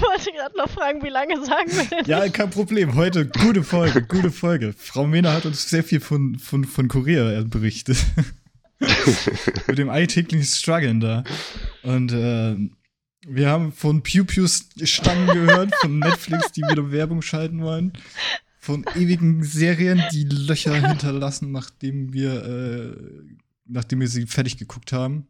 Ich wollte gerade noch fragen, wie lange sagen wir denn? Ja, kein Problem. Heute gute Folge, gute Folge. Frau Mena hat uns sehr viel von, von, von Korea berichtet. Mit dem alltäglichen Struggeln da. Und äh, wir haben von Pew Pew Stangen gehört, von Netflix, die wieder Werbung schalten wollen. Von ewigen Serien, die Löcher hinterlassen, nachdem wir, äh, nachdem wir sie fertig geguckt haben.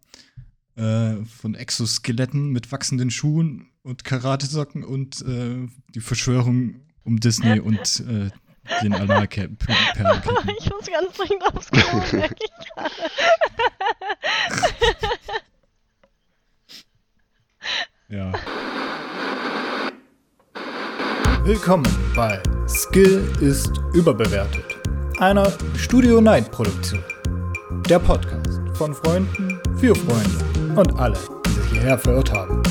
Äh, von Exoskeletten mit wachsenden Schuhen und Karatesocken und äh, die Verschwörung um Disney und äh, den Analketten. Ich muss ganz dringend aufs Klo, merke ich gerade. Ja. Willkommen bei Skill ist überbewertet, einer Studio Night Produktion. Der Podcast von Freunden für Freunde und alle, die sich hierher verirrt haben.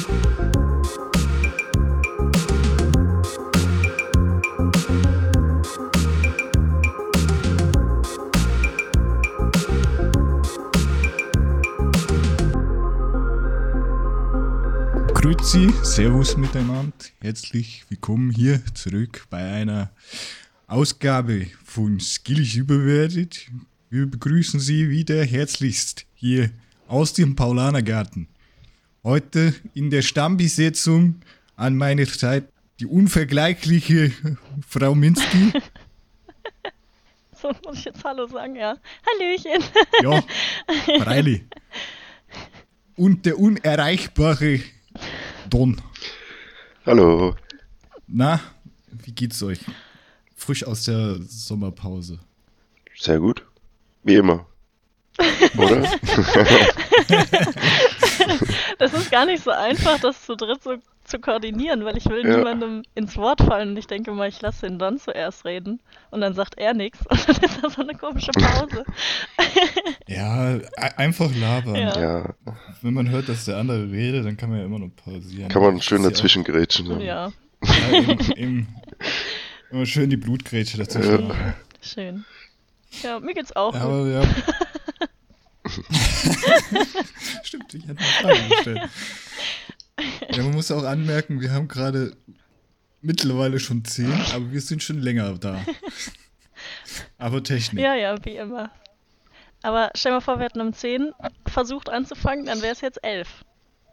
Grüezi, Servus miteinander. Herzlich willkommen hier zurück bei einer Ausgabe von Skillig überwertet. Wir begrüßen Sie wieder herzlichst hier aus dem Paulanergarten. Heute in der Stammbesetzung an meiner Zeit die unvergleichliche Frau Minsky. So muss ich jetzt Hallo sagen, ja. Hallöchen. Ja, freilich. Und der unerreichbare Don. Hallo. Na, wie geht's euch? Frisch aus der Sommerpause. Sehr gut. Wie immer. Oder? Das ist gar nicht so einfach, das zu dritt so zu koordinieren, weil ich will Ja. niemandem ins Wort fallen und ich denke mal, ich lasse ihn dann zuerst reden und dann sagt er nichts und dann ist da so eine komische Pause. Ja, einfach labern. Ja. ja. Wenn man hört, dass der andere redet, dann kann man ja immer noch pausieren. Kann man schön dazwischen gerätschen. Ja, Ja. Ja, eben, eben. Immer schön die Blutgrätsche dazwischen. Ja. schön. Ja, mir geht's auch Ja, aber ja. Stimmt, ich hätte eine Frage gestellt. Ja, man muss auch anmerken, wir haben gerade mittlerweile schon zehn, aber wir sind schon länger da. Aber Technik. Ja, ja, wie immer. Aber stell mal vor, wir hätten um 10 versucht anzufangen, dann wäre es jetzt 11.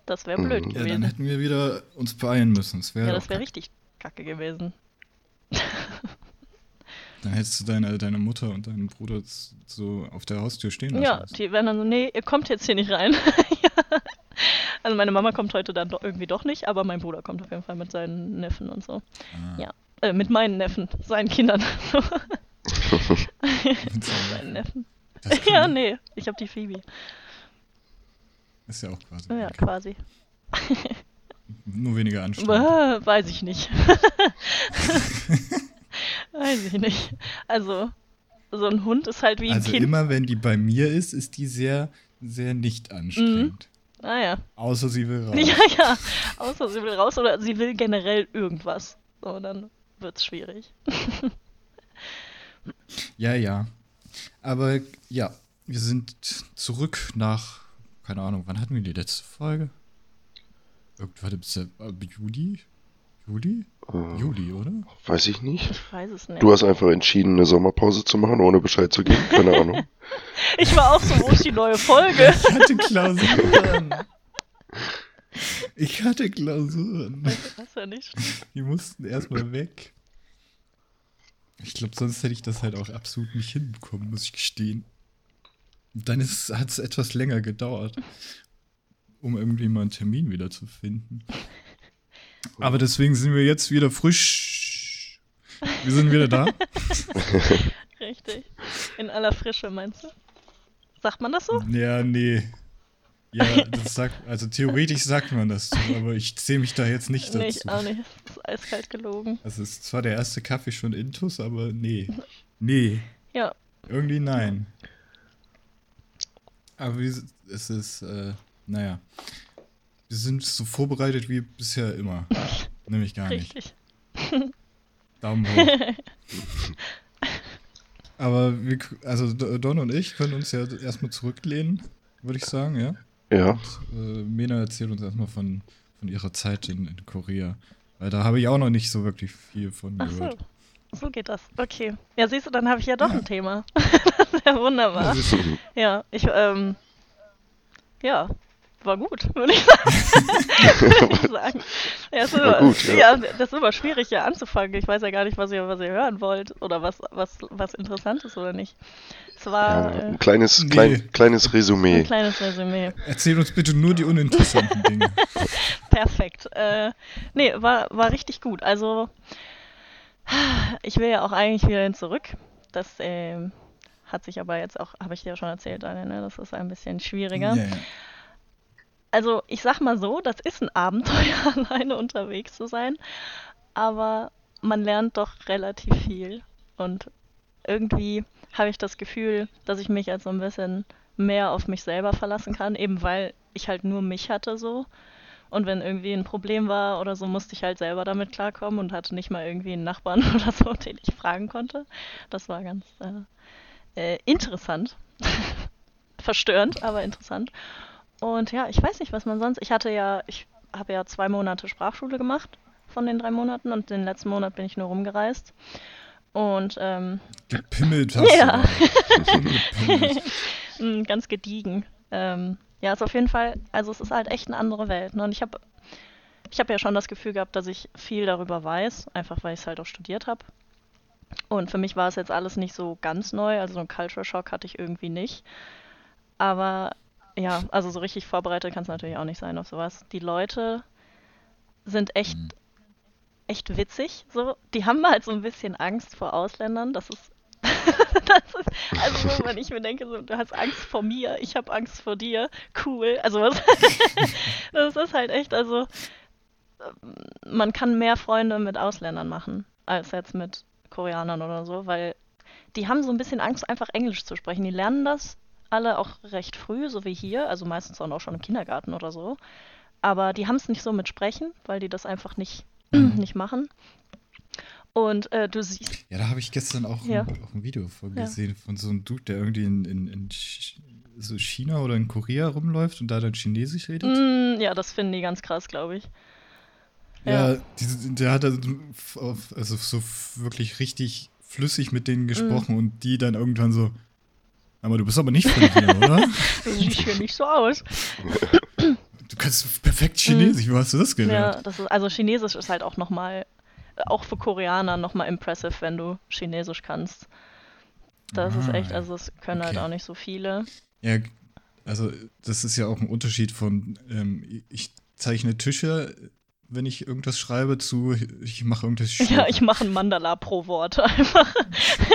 Das wäre blöd Mhm. Ja, dann gewesen. hätten wir wieder uns beeilen müssen. Das Ja, das wäre richtig kacke gewesen. Dann hättest du deine, deine Mutter und deinen Bruder so auf der Haustür stehen lassen. Ja, die wären dann so, nee, ihr kommt jetzt hier nicht rein. ja. Also meine Mama kommt heute dann doch irgendwie doch nicht, aber mein Bruder kommt auf jeden Fall mit seinen Neffen und so. Ah. Ja. Äh, mit meinen Neffen, seinen Kindern. So, seinen Neffen. Ja, nee, ich habe die Phoebe. Ist ja auch quasi. Ja, quasi. Nur weniger anstrengend. Weiß ich nicht. Weiß ich nicht. Also, so ein Hund ist halt wie ein Also Kind. immer wenn die bei mir ist, ist die sehr, sehr nicht anstrengend. Ah ja. Außer sie will raus. Ja, ja. Außer sie will raus oder sie will generell irgendwas. So, dann wird's schwierig. Ja, ja. Aber ja, wir sind zurück nach, keine Ahnung, wann hatten wir die letzte Folge? Irgendwann im Se- Juli? Juli? Äh, Juli, oder? weiß ich nicht. Ich weiß es nicht. Du hast einfach entschieden, eine Sommerpause zu machen, ohne Bescheid zu geben. Keine Ahnung. Ich war auch so, wo ist die neue Folge? Ich hatte Klausuren. Ich hatte Klausuren. Das ist ja nicht. Die mussten erstmal weg. Ich glaube, sonst hätte ich das halt auch absolut nicht hinbekommen, muss ich gestehen. Und dann hat es etwas länger gedauert, um irgendwie mal einen Termin wieder zu finden. Aber deswegen sind wir jetzt wieder frisch. Wir sind wieder da. Richtig. In aller Frische, meinst du? Sagt man das so? Ja, nee. Ja, das sagt, also theoretisch sagt man das, so, aber ich zähle mich da jetzt nicht dazu. Nee, ich auch nicht. Das ist eiskalt gelogen. Das ist zwar der erste Kaffee schon intus, aber nee. Nee. Ja, Irgendwie nein. Aber wie, es ist, äh, naja. Wir sind so vorbereitet wie bisher immer. Nämlich gar nicht. richtig. Daumen hoch. Aber wir, also Don und ich können uns ja erstmal zurücklehnen, würde ich sagen, ja. Ja. Äh, Mena erzählt uns erstmal von, von ihrer Zeit in, in Korea. Weil da habe ich auch noch nicht so wirklich viel von Ach so. gehört. So geht das. Okay. Ja, siehst du, dann habe ich ja doch ein Thema. das ist ja wunderbar. Ja, ich, ähm, ja, war gut, würde ich sagen. Ich sagen. Ja, es ist War immer, gut, ja. ja. das ist immer schwierig hier anzufangen. Ich weiß ja gar nicht, was ihr, was ihr hören wollt oder was, was, was interessant ist oder nicht. Es war Ja, äh, ein kleines, Nee. klein, kleines ein Resümee. kleines Resümee. Erzähl uns bitte nur die uninteressanten Dinge. Perfekt. Äh, nee, war, war richtig gut. Also, ich will ja auch eigentlich wieder hin zurück. Das ähm, hat sich aber jetzt auch, habe ich dir ja schon erzählt, Daniel, ne? das ist ein bisschen schwieriger. Ja. Also, ich sag mal so, das ist ein Abenteuer, alleine unterwegs zu sein. Aber man lernt doch relativ viel. Und irgendwie habe ich das Gefühl, dass ich mich jetzt so ein bisschen mehr auf mich selber verlassen kann, eben weil ich halt nur mich hatte so. Und wenn irgendwie ein Problem war oder so, musste ich halt selber damit klarkommen und hatte nicht mal irgendwie einen Nachbarn oder so, den ich fragen konnte. Das war ganz äh, äh, interessant. Verstörend, aber interessant. Und ja, ich weiß nicht, was man sonst. Ich hatte ja, ich habe ja zwei Monate Sprachschule gemacht von den drei Monaten und den letzten Monat bin ich nur rumgereist. Und ähm, Gepimmelt hast Ja. du. Mm, ganz gediegen. Ähm, ja, ist auf jeden Fall, also es ist halt echt eine andere Welt. Ne? Und ich habe ich hab ja schon das Gefühl gehabt, dass ich viel darüber weiß, einfach weil ich es halt auch studiert habe. Und für mich war es jetzt alles nicht so ganz neu, also so einen Culture Shock hatte ich irgendwie nicht. Aber ja, also so richtig vorbereitet kann es natürlich auch nicht sein auf sowas. Die Leute sind echt, Mhm. echt witzig. So. Die haben halt so ein bisschen Angst vor Ausländern. Das ist, das ist also so, wenn ich mir denke, so, du hast Angst vor mir, ich habe Angst vor dir, cool. Also was, das ist halt echt, also ähm, man kann mehr Freunde mit Ausländern machen, als jetzt mit Koreanern oder so, weil die haben so ein bisschen Angst, einfach Englisch zu sprechen. Die lernen das alle auch recht früh, so wie hier, also meistens auch schon im Kindergarten oder so. Aber die haben es nicht so mit Sprechen, weil die das einfach nicht, nicht machen. Und äh, du siehst, Ja, da habe ich gestern auch, Ja. ein, auch ein Video von gesehen von so einem Dude, der irgendwie in, in, in so China oder in Korea rumläuft und da dann Chinesisch redet. mm, ja, das finden die ganz krass, glaube ich. Ja, diese, der hat also, also so wirklich richtig flüssig mit denen gesprochen Mhm. und die dann irgendwann so, aber du bist aber nicht von hier, oder? Das sieht hier nicht so aus. Du kannst perfekt Chinesisch, wo hast du das gelernt? Ja, das ist, also Chinesisch ist halt auch nochmal, auch für Koreaner nochmal impressive, wenn du Chinesisch kannst. Das ist Ah, echt, ja. also das können halt Okay. auch nicht so viele. Ja, also das ist ja auch ein Unterschied von, ähm, ich zeichne Tische, wenn ich irgendwas schreibe, zu, ich mache irgendwas Ja, ich mache ein Mandala pro Wort einfach.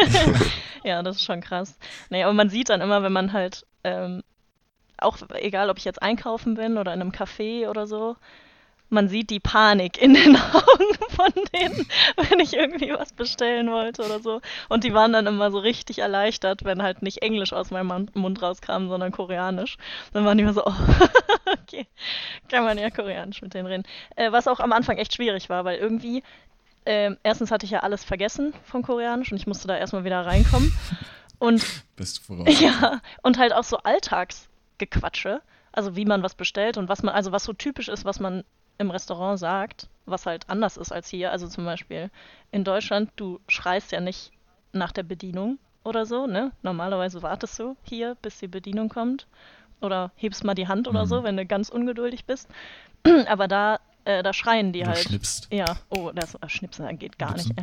ja, das ist schon krass. Nee, aber man sieht dann immer, wenn man halt, ähm, auch egal, ob ich jetzt einkaufen bin oder in einem Café oder so, man sieht die Panik in den Augen von denen, wenn ich irgendwie was bestellen wollte oder so. Und die waren dann immer so richtig erleichtert, wenn halt nicht Englisch aus meinem Mund- rauskam, sondern Koreanisch. Dann waren die immer so, oh, okay, kann man ja Koreanisch mit denen reden. Äh, was auch am Anfang echt schwierig war, weil irgendwie, ähm, erstens hatte ich ja alles vergessen von Koreanisch und ich musste da erstmal wieder reinkommen. Und Beste Voraussetzung. ja, und halt auch so Alltagsgequatsche. Also wie man was bestellt und was man, also was so typisch ist, was man im Restaurant sagt, was halt anders ist als hier. Also zum Beispiel in Deutschland, du schreist ja nicht nach der Bedienung oder so, ne? Normalerweise wartest du hier, bis die Bedienung kommt. Oder hebst mal die Hand oder Mhm. so, wenn du ganz ungeduldig bist. Aber da, äh, da schreien die Du halt. schnippst. Ja, oh, das äh, Schnipsen geht gar Schnipsen.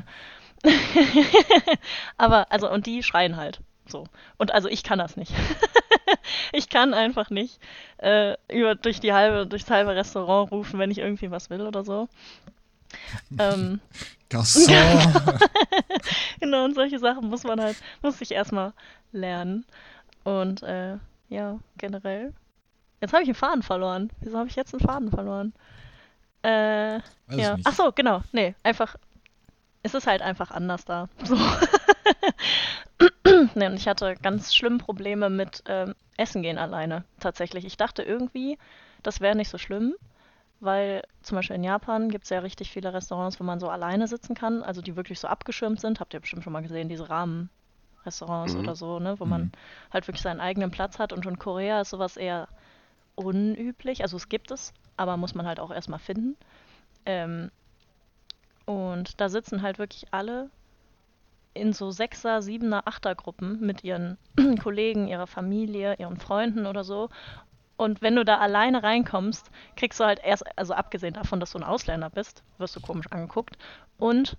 nicht. Aber, also, und die schreien halt. So. Und also ich kann das nicht. ich kann einfach nicht äh, über, durch die halbe, durchs halbe Restaurant rufen, wenn ich irgendwie was will oder so. ähm, Garçon! genau, und solche Sachen muss man halt, muss ich erstmal lernen. Und äh, ja, generell. Jetzt habe ich einen Faden verloren. Wieso habe ich jetzt einen Faden verloren? Äh, Weiß ja. Ach so, genau. Nee, einfach. Es ist halt einfach anders da. So. Nee, und ich hatte ganz schlimm Probleme mit ähm, Essen gehen alleine. Tatsächlich. Ich dachte irgendwie, das wäre nicht so schlimm, weil zum Beispiel in Japan gibt es ja richtig viele Restaurants, wo man so alleine sitzen kann, also die wirklich so abgeschirmt sind. Habt ihr bestimmt schon mal gesehen, diese Rahmenrestaurants Mhm. oder so, ne? Wo Mhm. man halt wirklich seinen eigenen Platz hat. Und in Korea ist sowas eher unüblich. Also es gibt es, aber muss man halt auch erstmal finden. Ähm, Und da sitzen halt wirklich alle in so Sechser-, Siebener-, Achter-Gruppen mit ihren Kollegen, ihrer Familie, ihren Freunden oder so. Und wenn du da alleine reinkommst, kriegst du halt erst, also abgesehen davon, dass du ein Ausländer bist, wirst du komisch angeguckt. Und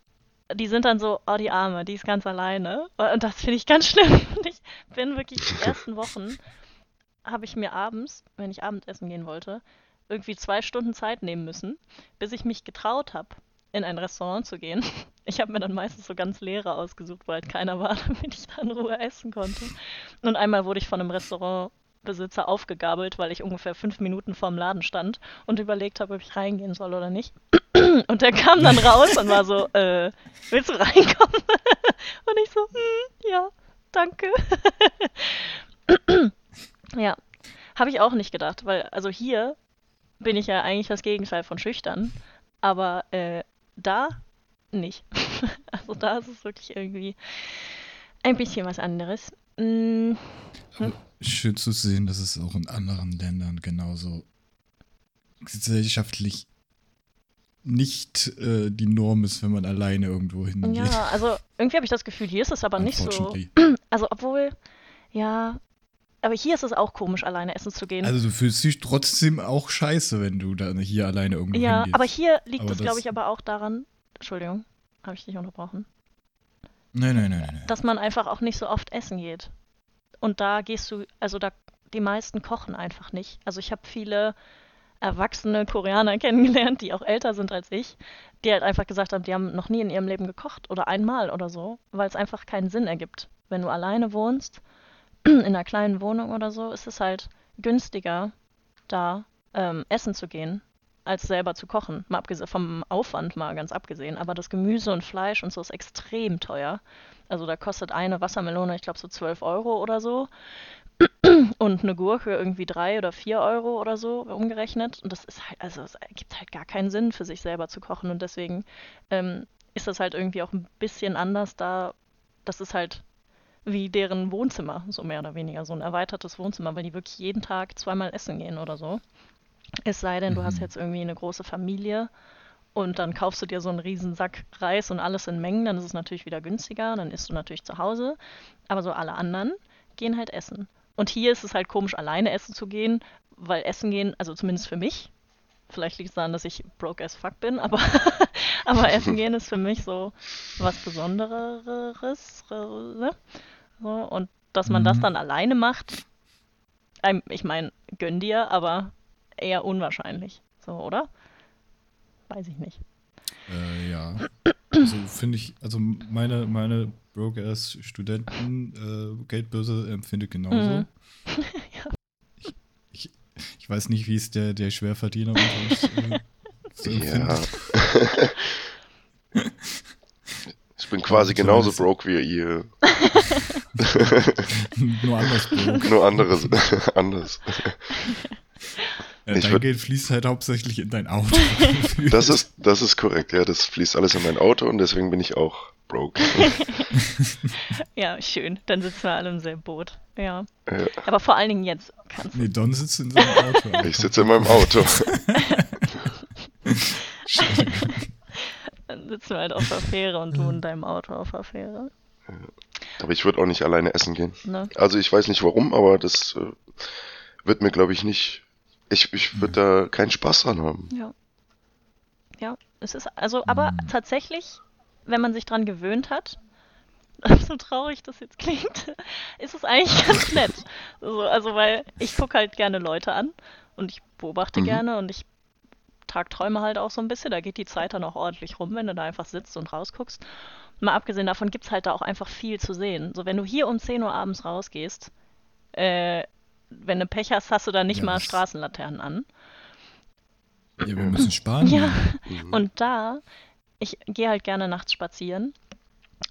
die sind dann so, oh, die Arme, die ist ganz alleine. Und das finde ich ganz schlimm. Und ich bin wirklich die ersten Wochen, habe ich mir abends, wenn ich Abendessen gehen wollte, irgendwie zwei Stunden Zeit nehmen müssen, bis ich mich getraut habe, in ein Restaurant zu gehen. Ich habe mir dann meistens so ganz leere ausgesucht, weil halt keiner war, damit ich da in Ruhe essen konnte. Und einmal wurde ich von einem Restaurantbesitzer aufgegabelt, weil ich ungefähr fünf Minuten vorm Laden stand und überlegt habe, ob ich reingehen soll oder nicht. Und der kam dann raus und war so, äh, willst du reinkommen? Und ich so, hm, ja, danke. ja, habe ich auch nicht gedacht, weil also hier bin ich ja eigentlich das Gegenteil von schüchtern, aber äh, da nicht. also da ist es wirklich irgendwie ein bisschen was anderes. Hm? Schön zu sehen, dass es auch in anderen Ländern genauso gesellschaftlich nicht äh, die Norm ist, wenn man alleine irgendwo hingeht. Ja, also irgendwie habe ich das Gefühl, hier ist es aber nicht so. Also obwohl, ja, aber hier ist es auch komisch, alleine essen zu gehen. Also du fühlst dich trotzdem auch scheiße, wenn du da hier alleine irgendwo Ja, hingehst. aber hier liegt es, glaube ich, aber auch daran, Entschuldigung, habe ich dich unterbrochen, Nein, nein, nein, nein. nein. dass man einfach auch nicht so oft essen geht. Und da gehst du, also da, die meisten kochen einfach nicht. Also ich habe viele erwachsene Koreaner kennengelernt, die auch älter sind als ich, die halt einfach gesagt haben, die haben noch nie in ihrem Leben gekocht oder einmal oder so, weil es einfach keinen Sinn ergibt. Wenn du alleine wohnst, in einer kleinen Wohnung oder so, ist es halt günstiger, da ähm, essen zu gehen, als selber zu kochen. Mal abgesehen vom Aufwand mal ganz abgesehen. Aber das Gemüse und Fleisch und so ist extrem teuer. Also da kostet eine Wassermelone, ich glaube, so 12 Euro oder so. Und eine Gurke irgendwie 3 oder 4 Euro oder so umgerechnet. Und das ist halt, also es gibt halt gar keinen Sinn für sich selber zu kochen. Und deswegen ähm, ist das halt irgendwie auch ein bisschen anders da. Das ist halt wie deren Wohnzimmer, so mehr oder weniger, so ein erweitertes Wohnzimmer, weil die wirklich jeden Tag zweimal essen gehen oder so. Es sei denn, du hast Mhm. jetzt irgendwie eine große Familie und dann kaufst du dir so einen riesen Sack Reis und alles in Mengen, dann ist es natürlich wieder günstiger, dann isst du natürlich zu Hause. Aber so alle anderen gehen halt essen. Und hier ist es halt komisch, alleine essen zu gehen, weil essen gehen, also zumindest für mich, vielleicht liegt es daran, dass ich broke as fuck bin, aber, aber essen gehen ist für mich so was Besondereres. Ne? So, und dass man das Mhm. dann alleine macht, ähm, ich meine, gönn dir, aber eher unwahrscheinlich. So, oder? Weiß ich nicht. Äh, ja. Also finde ich, also meine, meine broke-ass Studenten äh, Geldbörse empfindet genauso. Mhm. Ich, weiß nicht, wie es der, der Schwerverdiener unter uns äh, so Ja. Ich bin quasi genauso broke wie ihr. Nur anders broke. Nur anderes, anders. Ja, Ich dein würd- Geld fließt halt hauptsächlich in dein Auto. Das ist, das ist korrekt, ja. Das fließt alles in mein Auto und deswegen bin ich auch broke. Ja, schön. Dann sitzen wir alle im selben Boot. Ja. Ja. Aber vor allen Dingen jetzt kannst du. nee, Don sitzt in seinem Auto. Ich sitze in meinem Auto. Dann sitzen wir halt auf der Fähre und du in deinem Auto auf der Fähre. Aber ich würde auch nicht alleine essen gehen. Ne? Also ich weiß nicht warum, aber das äh, wird mir, glaube ich, nicht. Ich, ich würde da keinen Spaß dran haben. Ja. Ja, es ist also, aber Mhm. tatsächlich, wenn man sich dran gewöhnt hat, so traurig das jetzt klingt, ist es eigentlich ganz nett. So, also, weil ich gucke halt gerne Leute an und ich beobachte Mhm. gerne und ich tagträume halt auch so ein bisschen. Da geht die Zeit dann auch ordentlich rum, wenn du da einfach sitzt und rausguckst. Mal abgesehen davon gibt es halt da auch einfach viel zu sehen. So, wenn du hier um 10 Uhr abends rausgehst, äh, wenn du Pech hast, hast du da nicht Ja, mal Straßenlaternen an. Ja, wir müssen sparen. Ja, und da, ich gehe halt gerne nachts spazieren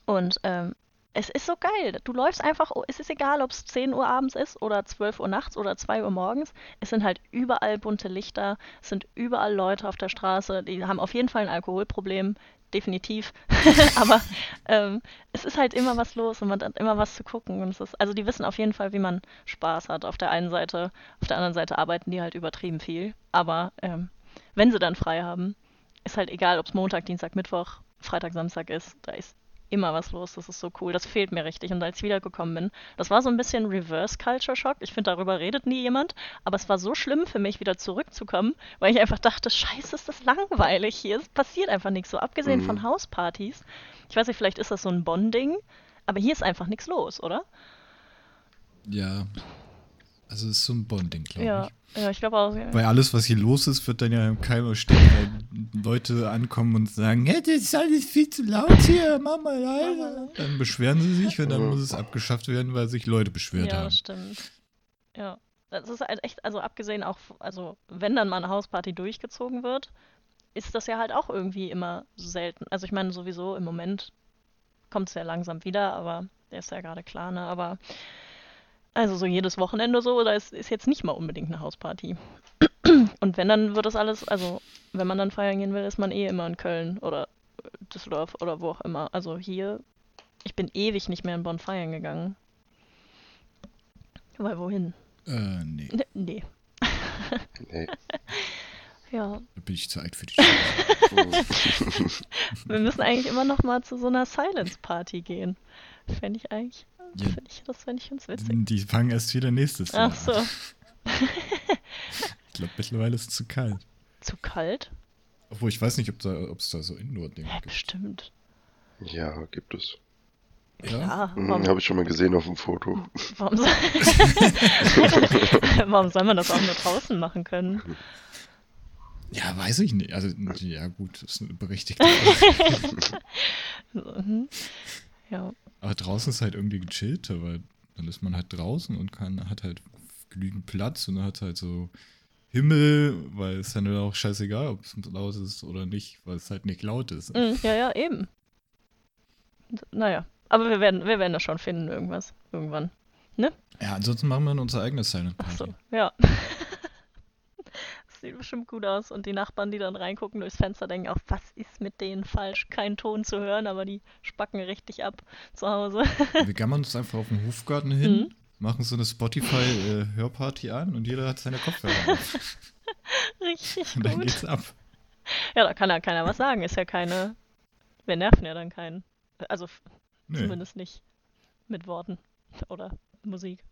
und ähm, es ist so geil. Du läufst einfach, oh, es ist egal, ob es 10 Uhr abends ist oder 12 Uhr nachts oder 2 Uhr morgens. Es sind halt überall bunte Lichter, es sind überall Leute auf der Straße, die haben auf jeden Fall ein Alkoholproblem, definitiv. Aber ähm, es ist halt immer was los und man hat immer was zu gucken. Und es ist, also die wissen auf jeden Fall, wie man Spaß hat. Auf der einen Seite, auf der anderen Seite arbeiten die halt übertrieben viel. Aber ähm, wenn sie dann frei haben, ist halt egal, ob es Montag, Dienstag, Mittwoch Freitag, Samstag ist, da ist immer was los. Das ist so cool. Das fehlt mir richtig. Und als ich wiedergekommen bin, das war so ein bisschen Reverse Culture Shock. Ich finde, darüber redet nie jemand. Aber es war so schlimm für mich, wieder zurückzukommen, weil ich einfach dachte, scheiße, ist das langweilig hier. Es passiert einfach nichts. So abgesehen Mhm. von Hauspartys. Ich weiß nicht, vielleicht ist das so ein Bonding. Aber hier ist einfach nichts los, oder? Ja. Also es ist so ein Bonding, glaube Ja, ich. ja, ich glaube auch. Weil alles, was hier los ist, wird dann ja im Keim ersticken, weil Leute ankommen und sagen, hey, das ist alles viel zu laut hier, mach mal leise. Dann beschweren sie sich und dann muss es abgeschafft werden, weil sich Leute beschwert Ja, haben. das stimmt. Ja. Das ist halt echt, also abgesehen auch, also wenn dann mal eine Hausparty durchgezogen wird, ist das ja halt auch irgendwie immer selten. Also ich meine, sowieso im Moment kommt es ja langsam wieder, aber der ist ja gerade klar, ne? Aber also so jedes Wochenende so, da ist, ist jetzt nicht mal unbedingt eine Hausparty. Und wenn, dann wird das alles, also wenn man dann feiern gehen will, ist man eh immer in Köln oder Düsseldorf oder wo auch immer. Also hier, ich bin ewig nicht mehr in Bonn feiern gegangen. Weil wohin? Äh, nee, Ne- Nee. Nee. Ja, da bin ich zu alt für die Scheiße. wir müssen eigentlich immer noch mal zu so einer Silence-Party gehen. Fände ich eigentlich, Ja. find ich, das ich ganz witzig. Die fangen erst wieder nächstes Jahr Ach so, an. Ich glaube, mittlerweile ist es zu kalt. zu kalt? Obwohl, ich weiß nicht, ob da, es da so Indoor-Dinge Ja, gibt. bestimmt. Ja, gibt es. Ja? Ja, Mhm, warum, Habe ich schon mal gesehen auf dem Foto. warum, soll, warum soll man das auch nur draußen machen können? Ja, weiß ich nicht. Also, ja, gut, das ist eine berechtigte Frage. Mhm. Ja, Aber draußen ist halt irgendwie gechillter, weil dann ist man halt draußen und kann, hat halt genügend Platz und dann hat halt so Himmel, weil es dann auch scheißegal, ob es laut ist oder nicht, weil es halt nicht laut ist. Mhm, ja, ja, eben. Naja, aber wir werden, wir werden das schon finden, irgendwas, irgendwann. Ja, ansonsten machen wir unsere eigene Silent Ach Party. so, ja. Sieht bestimmt gut aus. Und die Nachbarn, die dann reingucken durchs Fenster, denken auch, was ist mit denen falsch? Kein Ton zu hören, aber die spacken richtig ab zu Hause. Wir gammern uns einfach auf den Hofgarten hin, Mhm. machen so eine Spotify-Hörparty an und jeder hat seine Kopfhörer auf. richtig Und dann gut. geht's ab. Ja, da kann ja keiner was sagen. Ist ja keine. Wir nerven ja dann keinen. Also Nee, zumindest nicht mit Worten oder Musik.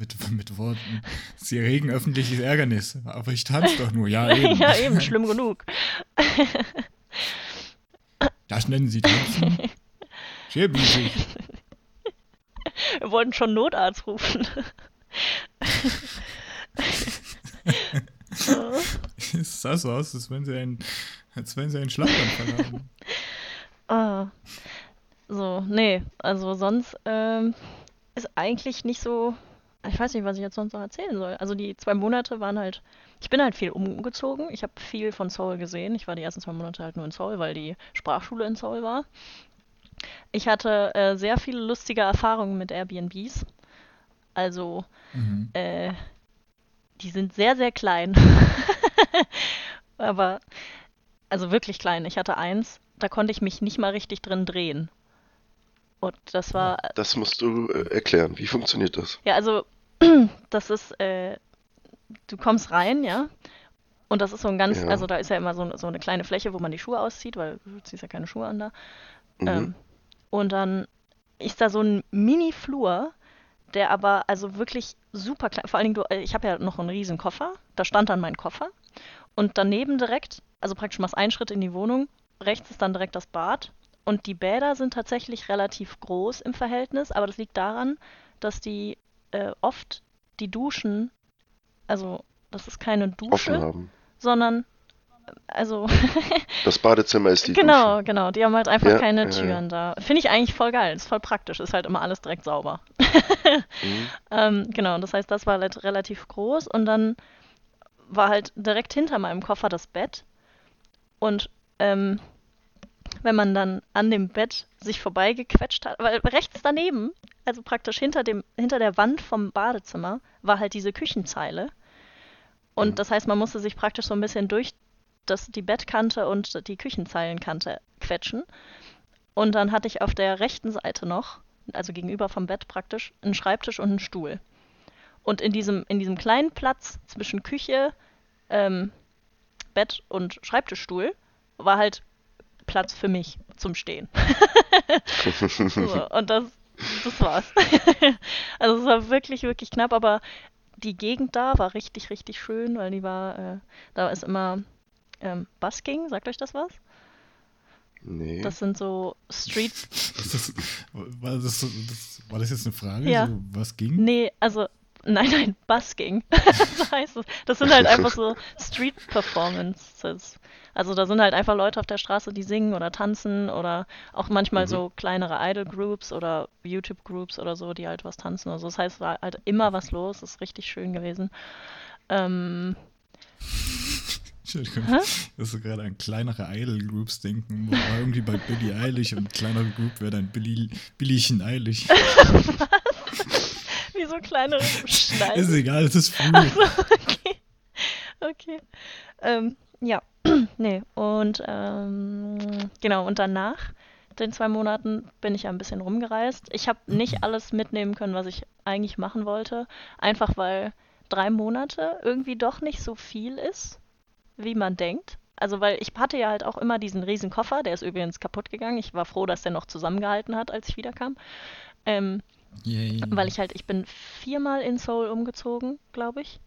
Mit, mit Worten. Sie erregen öffentliches Ärgernis. Aber ich tanze doch nur. Ja, eben. ja, eben, schlimm genug. Das nennen Sie tanzen? Sich. Wir wollten schon Notarzt rufen. Oh. Es sah so aus, als wenn Sie einen, als wenn Sie einen Schlaganfall haben. Ah. So, nee, also sonst ähm, ist eigentlich nicht so. Ich weiß nicht, was ich jetzt sonst noch erzählen soll. Also die zwei Monate waren halt. Ich bin halt viel umgezogen. Ich habe viel von Seoul gesehen. Ich war die ersten zwei Monate halt nur in Seoul, weil die Sprachschule in Seoul war. Ich hatte äh, sehr viele lustige Erfahrungen mit Airbnbs. Also, Mhm. äh, die sind sehr, sehr klein. Aber, also wirklich klein. Ich hatte eins, da konnte ich mich nicht mal richtig drin drehen. Und das war, Das musst du äh, erklären. Wie funktioniert das? ja, also, das ist, äh, du kommst rein, ja. Und das ist so ein ganz, Ja. also da ist ja immer so, so eine kleine Fläche, wo man die Schuhe auszieht, weil du ziehst ja keine Schuhe an da. Mhm. Ähm, und dann ist da so ein Mini-Flur, der aber also wirklich super klein, vor allen Dingen, du, äh, ich habe ja noch einen riesen Koffer, da stand dann mein Koffer und daneben direkt, also praktisch machst einen Schritt in die Wohnung, rechts ist dann direkt das Bad und die Bäder sind tatsächlich relativ groß im Verhältnis, aber das liegt daran, dass die äh, oft die Duschen, also das ist keine Dusche, haben. sondern äh, also Das Badezimmer ist die Genau, Dusche. genau. Die haben halt einfach Ja, keine ja, ja. Türen da. Finde ich eigentlich voll geil. Ist voll praktisch. Ist halt immer alles direkt sauber. Mhm. Ähm, genau, das heißt, das war halt relativ groß und dann war halt direkt hinter meinem Koffer das Bett. Und ähm, wenn man dann an dem Bett sich vorbeigequetscht hat, weil rechts daneben, also praktisch hinter dem, hinter der Wand vom Badezimmer, war halt diese Küchenzeile. Und Mhm. das heißt, man musste sich praktisch so ein bisschen durch das, die Bettkante und die Küchenzeilenkante quetschen. Und dann hatte ich auf der rechten Seite noch, also gegenüber vom Bett praktisch, einen Schreibtisch und einen Stuhl. Und in diesem, in diesem kleinen Platz zwischen Küche, ähm, Bett und Schreibtischstuhl war halt Platz für mich zum Stehen. so, und das, das war's. also es war wirklich, wirklich knapp, aber die Gegend da war richtig, richtig schön, weil die war, äh, da ist immer ähm, Busking, sagt euch das was? Nee. Das sind so Street. Das, war, das, das, war, das, jetzt eine Frage? Ja. So, was ging? Nee, also, nein, nein, Busking. so heißt es. Das sind halt einfach so Street Performances. Also da sind halt einfach Leute auf der Straße, die singen oder tanzen oder auch manchmal Mhm. so kleinere Idol-Groups oder YouTube-Groups oder so, die halt was tanzen. Also das heißt, es war halt immer was los. Das ist richtig schön gewesen. Ähm, Entschuldigung, Hä? dass du gerade an kleinere Idol-Groups denken. wo War irgendwie bei Billie Eilish und kleinere Group wäre dann Billy, Billiechen Eilig. wie so kleine Schneiden. Ist egal, das ist früh. okay. Okay. Ähm, ja, nee. Und ähm, genau, und danach, den zwei Monaten, bin ich ja ein bisschen rumgereist. Ich habe nicht alles mitnehmen können, was ich eigentlich machen wollte. Einfach weil drei Monate irgendwie doch nicht so viel ist, wie man denkt. Also, weil ich hatte ja halt auch immer diesen riesen Koffer, der ist übrigens kaputt gegangen. Ich war froh, dass der noch zusammengehalten hat, als ich wiederkam. Ähm, Yay. weil ich halt, ich bin viermal in Seoul umgezogen, glaube ich.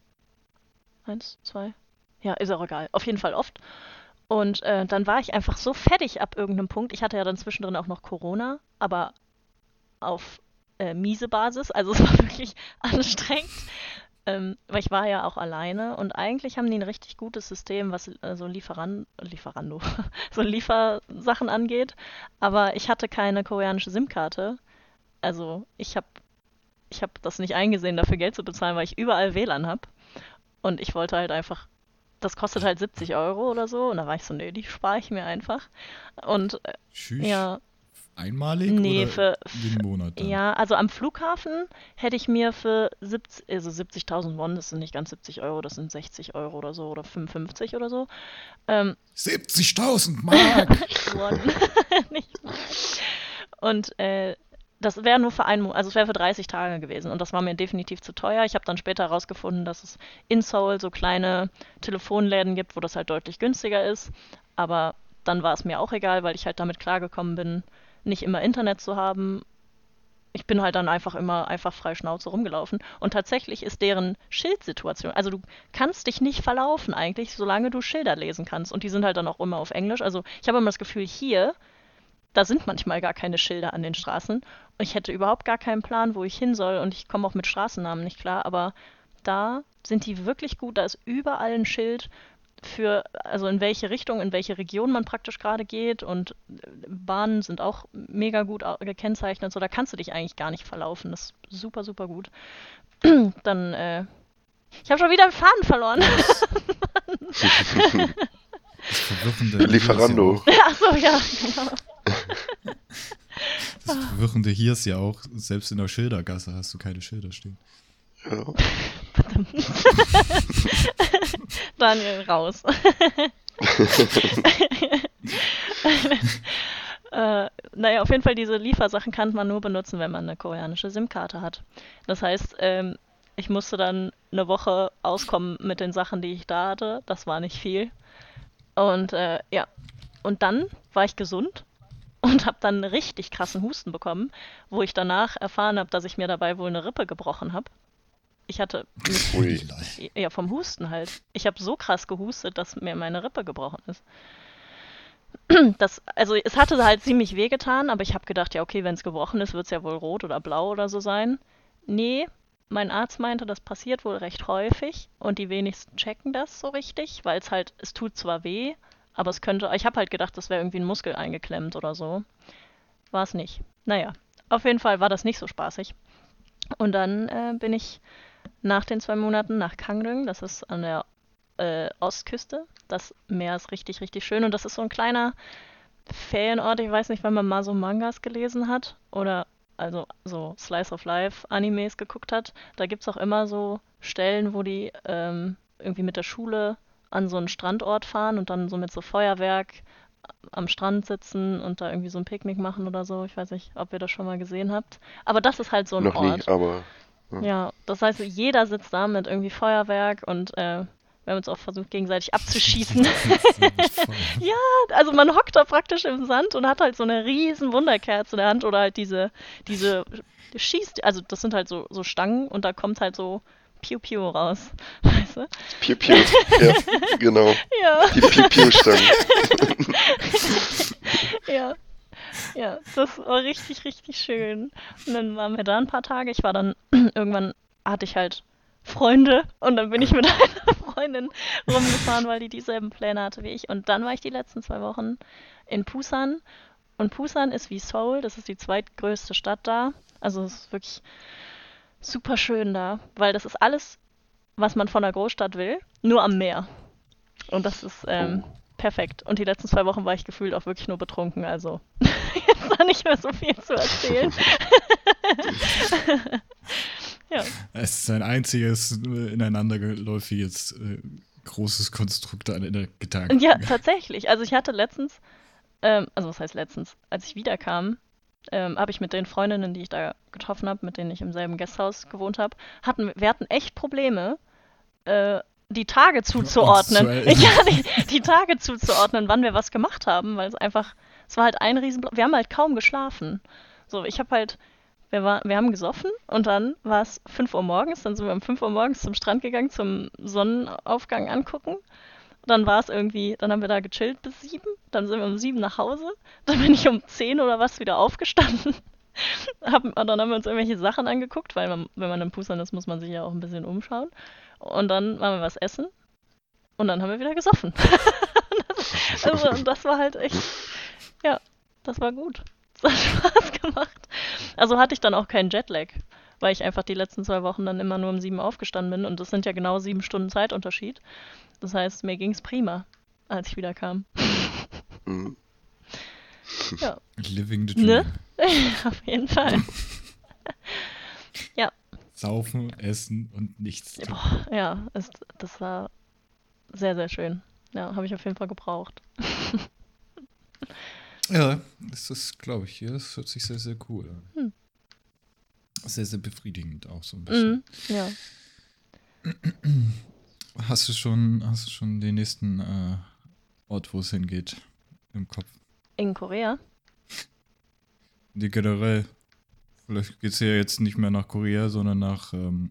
Eins, zwei. Ja, ist auch egal. Auf jeden Fall oft. Und äh, dann war ich einfach so fertig ab irgendeinem Punkt. Ich hatte ja dann zwischendrin auch noch Corona, aber auf äh, miese Basis. Also es war wirklich anstrengend. Ähm, weil ich war ja auch alleine und eigentlich haben die ein richtig gutes System, was äh, so Lieferan Lieferando, so Liefersachen angeht. Aber ich hatte keine koreanische SIM-Karte. Also ich habe ich hab das nicht eingesehen, dafür Geld zu bezahlen, weil ich überall WLAN habe. Und ich wollte halt einfach, das kostet halt 70 Euro oder so. Und da war ich so, nee, die spare ich mir einfach. Und äh, Tschüss. ja, Einmalig Nee, oder für- jeden Monat dann? ja, also am Flughafen hätte ich mir für 70, also 70.000 Won, das sind nicht ganz 70 Euro, das sind 60 Euro oder so oder 55 oder so. Ähm, 70.000 Mark! Won. Und äh, das wäre nur für einen also es wäre für 30 Tage gewesen und das war mir definitiv zu teuer. Ich habe dann später herausgefunden, dass es in Seoul so kleine Telefonläden gibt, wo das halt deutlich günstiger ist. Aber dann war es mir auch egal, weil ich halt damit klargekommen bin, nicht immer Internet zu haben. Ich bin halt dann einfach immer einfach frei Schnauze rumgelaufen. Und tatsächlich ist deren Schildsituation, also du kannst dich nicht verlaufen eigentlich, solange du Schilder lesen kannst. Und die sind halt dann auch immer auf Englisch. Also ich habe immer das Gefühl, hier, da sind manchmal gar keine Schilder an den Straßen. Und ich hätte überhaupt gar keinen Plan, wo ich hin soll. Und ich komme auch mit Straßennamen nicht klar. Aber da sind die wirklich gut. Da ist überall ein Schild für, also in welche Richtung, in welche Region man praktisch gerade geht. Und äh, Bahnen sind auch mega gut gekennzeichnet. So, da kannst du dich eigentlich gar nicht verlaufen. Das ist super, super gut. Dann, äh, ich habe schon wieder den Faden verloren. Das Verwirrende Lieferando. Achso, ja, genau. Das Verwirrende hier ist ja auch, selbst in der Schildergasse hast du keine Schilder stehen. Ja. Daniel, raus. äh, naja, auf jeden Fall, diese Liefersachen kann man nur benutzen, wenn man eine koreanische SIM-Karte hat. Das heißt, ähm, ich musste dann eine Woche auskommen mit den Sachen, die ich da hatte. Das war nicht viel. Und äh, ja, und dann war ich gesund und habe dann einen richtig krassen Husten bekommen, wo ich danach erfahren habe, dass ich mir dabei wohl eine Rippe gebrochen habe. Ich hatte mich Ui. ja, vom Husten halt. Ich habe so krass gehustet, dass mir meine Rippe gebrochen ist. Das, also es hatte halt ziemlich wehgetan, aber ich habe gedacht, ja, okay, wenn es gebrochen ist, wird es ja wohl rot oder blau oder so sein. Nee, mein Arzt meinte, das passiert wohl recht häufig und die wenigsten checken das so richtig, weil es halt, es tut zwar weh, aber es könnte, ich habe halt gedacht, das wäre irgendwie ein Muskel eingeklemmt oder so. War es nicht. Naja, auf jeden Fall war das nicht so spaßig. Und dann äh, bin ich nach den zwei Monaten nach Kangdong, das ist an der äh, Ostküste. Das Meer ist richtig, richtig schön und das ist so ein kleiner Ferienort. Ich weiß nicht, wenn man mal so Mangas gelesen hat oder also so Slice of Life Animes geguckt hat. Da gibt es auch immer so Stellen, wo die ähm, irgendwie mit der Schule an so einen Strandort fahren und dann so mit so Feuerwerk am Strand sitzen und da irgendwie so ein Picknick machen oder so. Ich weiß nicht, ob ihr das schon mal gesehen habt. Aber das ist halt so ein Noch Ort. nie, aber Ja, das heißt, jeder sitzt da mit irgendwie Feuerwerk und äh, Wir haben uns auch versucht, gegenseitig abzuschießen. ja, also man hockt da praktisch im Sand und hat halt so eine riesen Wunderkerze in der Hand oder halt diese, diese schießt, also das sind halt so, so Stangen und da kommt halt so Piu Piu raus. Weißt du? Piu Piu, ja, genau. Ja. Die Piu Piu Stangen. ja. Ja, das war richtig, richtig schön. Und dann waren wir da ein paar Tage. Ich war dann, irgendwann hatte ich halt Freunde und dann bin ich mit einer Freundin rumgefahren, weil die dieselben Pläne hatte wie ich. Und dann war ich die letzten zwei Wochen in Pusan. Und Pusan ist wie Seoul, das ist die zweitgrößte Stadt da. Also es ist wirklich super schön da, weil das ist alles, was man von einer Großstadt will, nur am Meer. Und das ist ähm, perfekt. Und die letzten zwei Wochen war ich gefühlt auch wirklich nur betrunken, also jetzt war nicht mehr so viel zu erzählen. ja. Es ist ein einziges äh, ineinandergeläufiges äh, großes Konstrukt an der Gedanken. Ja, tatsächlich. Also ich hatte letztens, ähm, also was heißt letztens, als ich wiederkam, ähm, habe ich mit den Freundinnen, die ich da getroffen habe, mit denen ich im selben Gasthaus gewohnt habe, hatten wir hatten echt Probleme, äh, die Tage zuzuordnen. ja, die, die, Tage zuzuordnen, wann wir was gemacht haben, weil es einfach, es war halt ein Riesenblock. Wir haben halt kaum geschlafen. So, ich habe halt, wir, war, wir haben gesoffen und dann war es 5 Uhr morgens, dann sind wir um 5 Uhr morgens zum Strand gegangen, zum Sonnenaufgang angucken. Dann war es irgendwie, dann haben wir da gechillt bis sieben, dann sind wir um sieben nach Hause, dann bin ich um zehn oder was wieder aufgestanden. Hab, dann haben wir uns irgendwelche Sachen angeguckt, weil man, wenn man im Pusan ist, muss man sich ja auch ein bisschen umschauen. Und dann waren wir was essen und dann haben wir wieder gesoffen. das, also das war halt echt, ja, das war gut. Das hat Spaß gemacht. Also hatte ich dann auch keinen Jetlag, weil ich einfach die letzten zwei Wochen dann immer nur um sieben aufgestanden bin und das sind ja genau sieben Stunden Zeitunterschied. Das heißt, mir ging es prima, als ich wieder kam. Mhm. Ja. Living the ne? dream. Ne? Auf jeden Fall. ja. Saufen, essen und nichts. Boah, ja, ist, das war sehr, sehr schön. Ja, habe ich auf jeden Fall gebraucht. ja, das ist, glaube ich, hier. Das hört sich sehr, sehr cool an. Hm. Sehr, sehr befriedigend auch so ein bisschen. Mm, ja. Hast du schon, hast du schon den nächsten äh, Ort, wo es hingeht, im Kopf? In Korea? Die generell. Vielleicht geht es ja jetzt nicht mehr nach Korea, sondern nach ähm,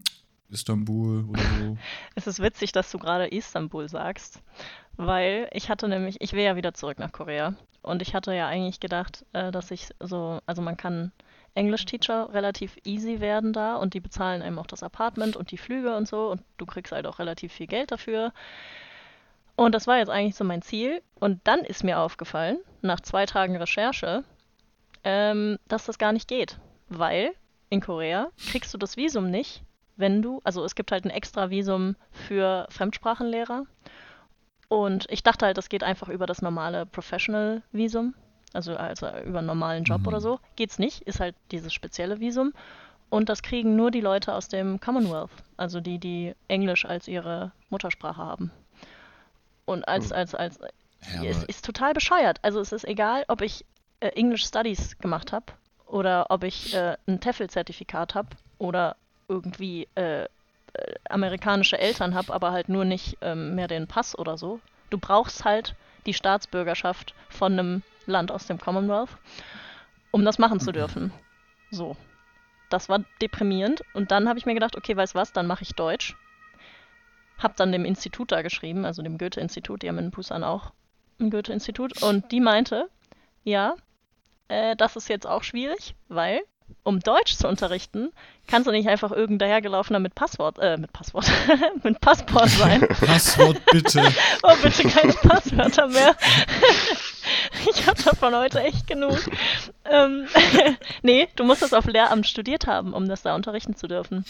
Istanbul oder so. Es ist witzig, dass du gerade Istanbul sagst, weil ich hatte nämlich, ich will ja wieder zurück nach Korea und ich hatte ja eigentlich gedacht, äh, dass ich so, also man kann English-Teacher relativ easy werden da und die bezahlen einem auch das Apartment und die Flüge und so und du kriegst halt auch relativ viel Geld dafür. Und das war jetzt eigentlich so mein Ziel. Und dann ist mir aufgefallen, nach zwei Tagen Recherche, ähm, dass das gar nicht geht. Weil in Korea kriegst du das Visum nicht, wenn du, also es gibt halt ein extra Visum für Fremdsprachenlehrer. Und ich dachte halt, das geht einfach über das normale Professional-Visum also, also über einen normalen Job mhm. oder so, geht's nicht, ist halt dieses spezielle Visum. Und das kriegen nur die Leute aus dem Commonwealth, also die, die Englisch als ihre Muttersprache haben. Und als, oh. als, als, ja, ist, ist total bescheuert. Also es ist egal, ob ich äh, English Studies gemacht habe oder ob ich äh, ein TEFL-Zertifikat habe oder irgendwie äh, äh, amerikanische Eltern habe, aber halt nur nicht ähm, mehr den Pass oder so. Du brauchst halt die Staatsbürgerschaft von einem Land aus dem Commonwealth, um das machen zu dürfen. So. Das war deprimierend. Und dann habe ich mir gedacht, okay, weißt was, dann mache ich Deutsch. Hab dann dem Institut da geschrieben, also dem Goethe-Institut, die haben in Busan auch ein Goethe-Institut. Und die meinte, ja, äh, das ist jetzt auch schwierig, weil um Deutsch zu unterrichten, kannst du nicht einfach irgendein dahergelaufener mit Passwort, äh, mit Passwort, mit Passport sein. Passwort bitte. oh, bitte keine Passwörter mehr. ich habe davon heute echt genug. Ähm, nee, du musst das auf Lehramt studiert haben, um das da unterrichten zu dürfen.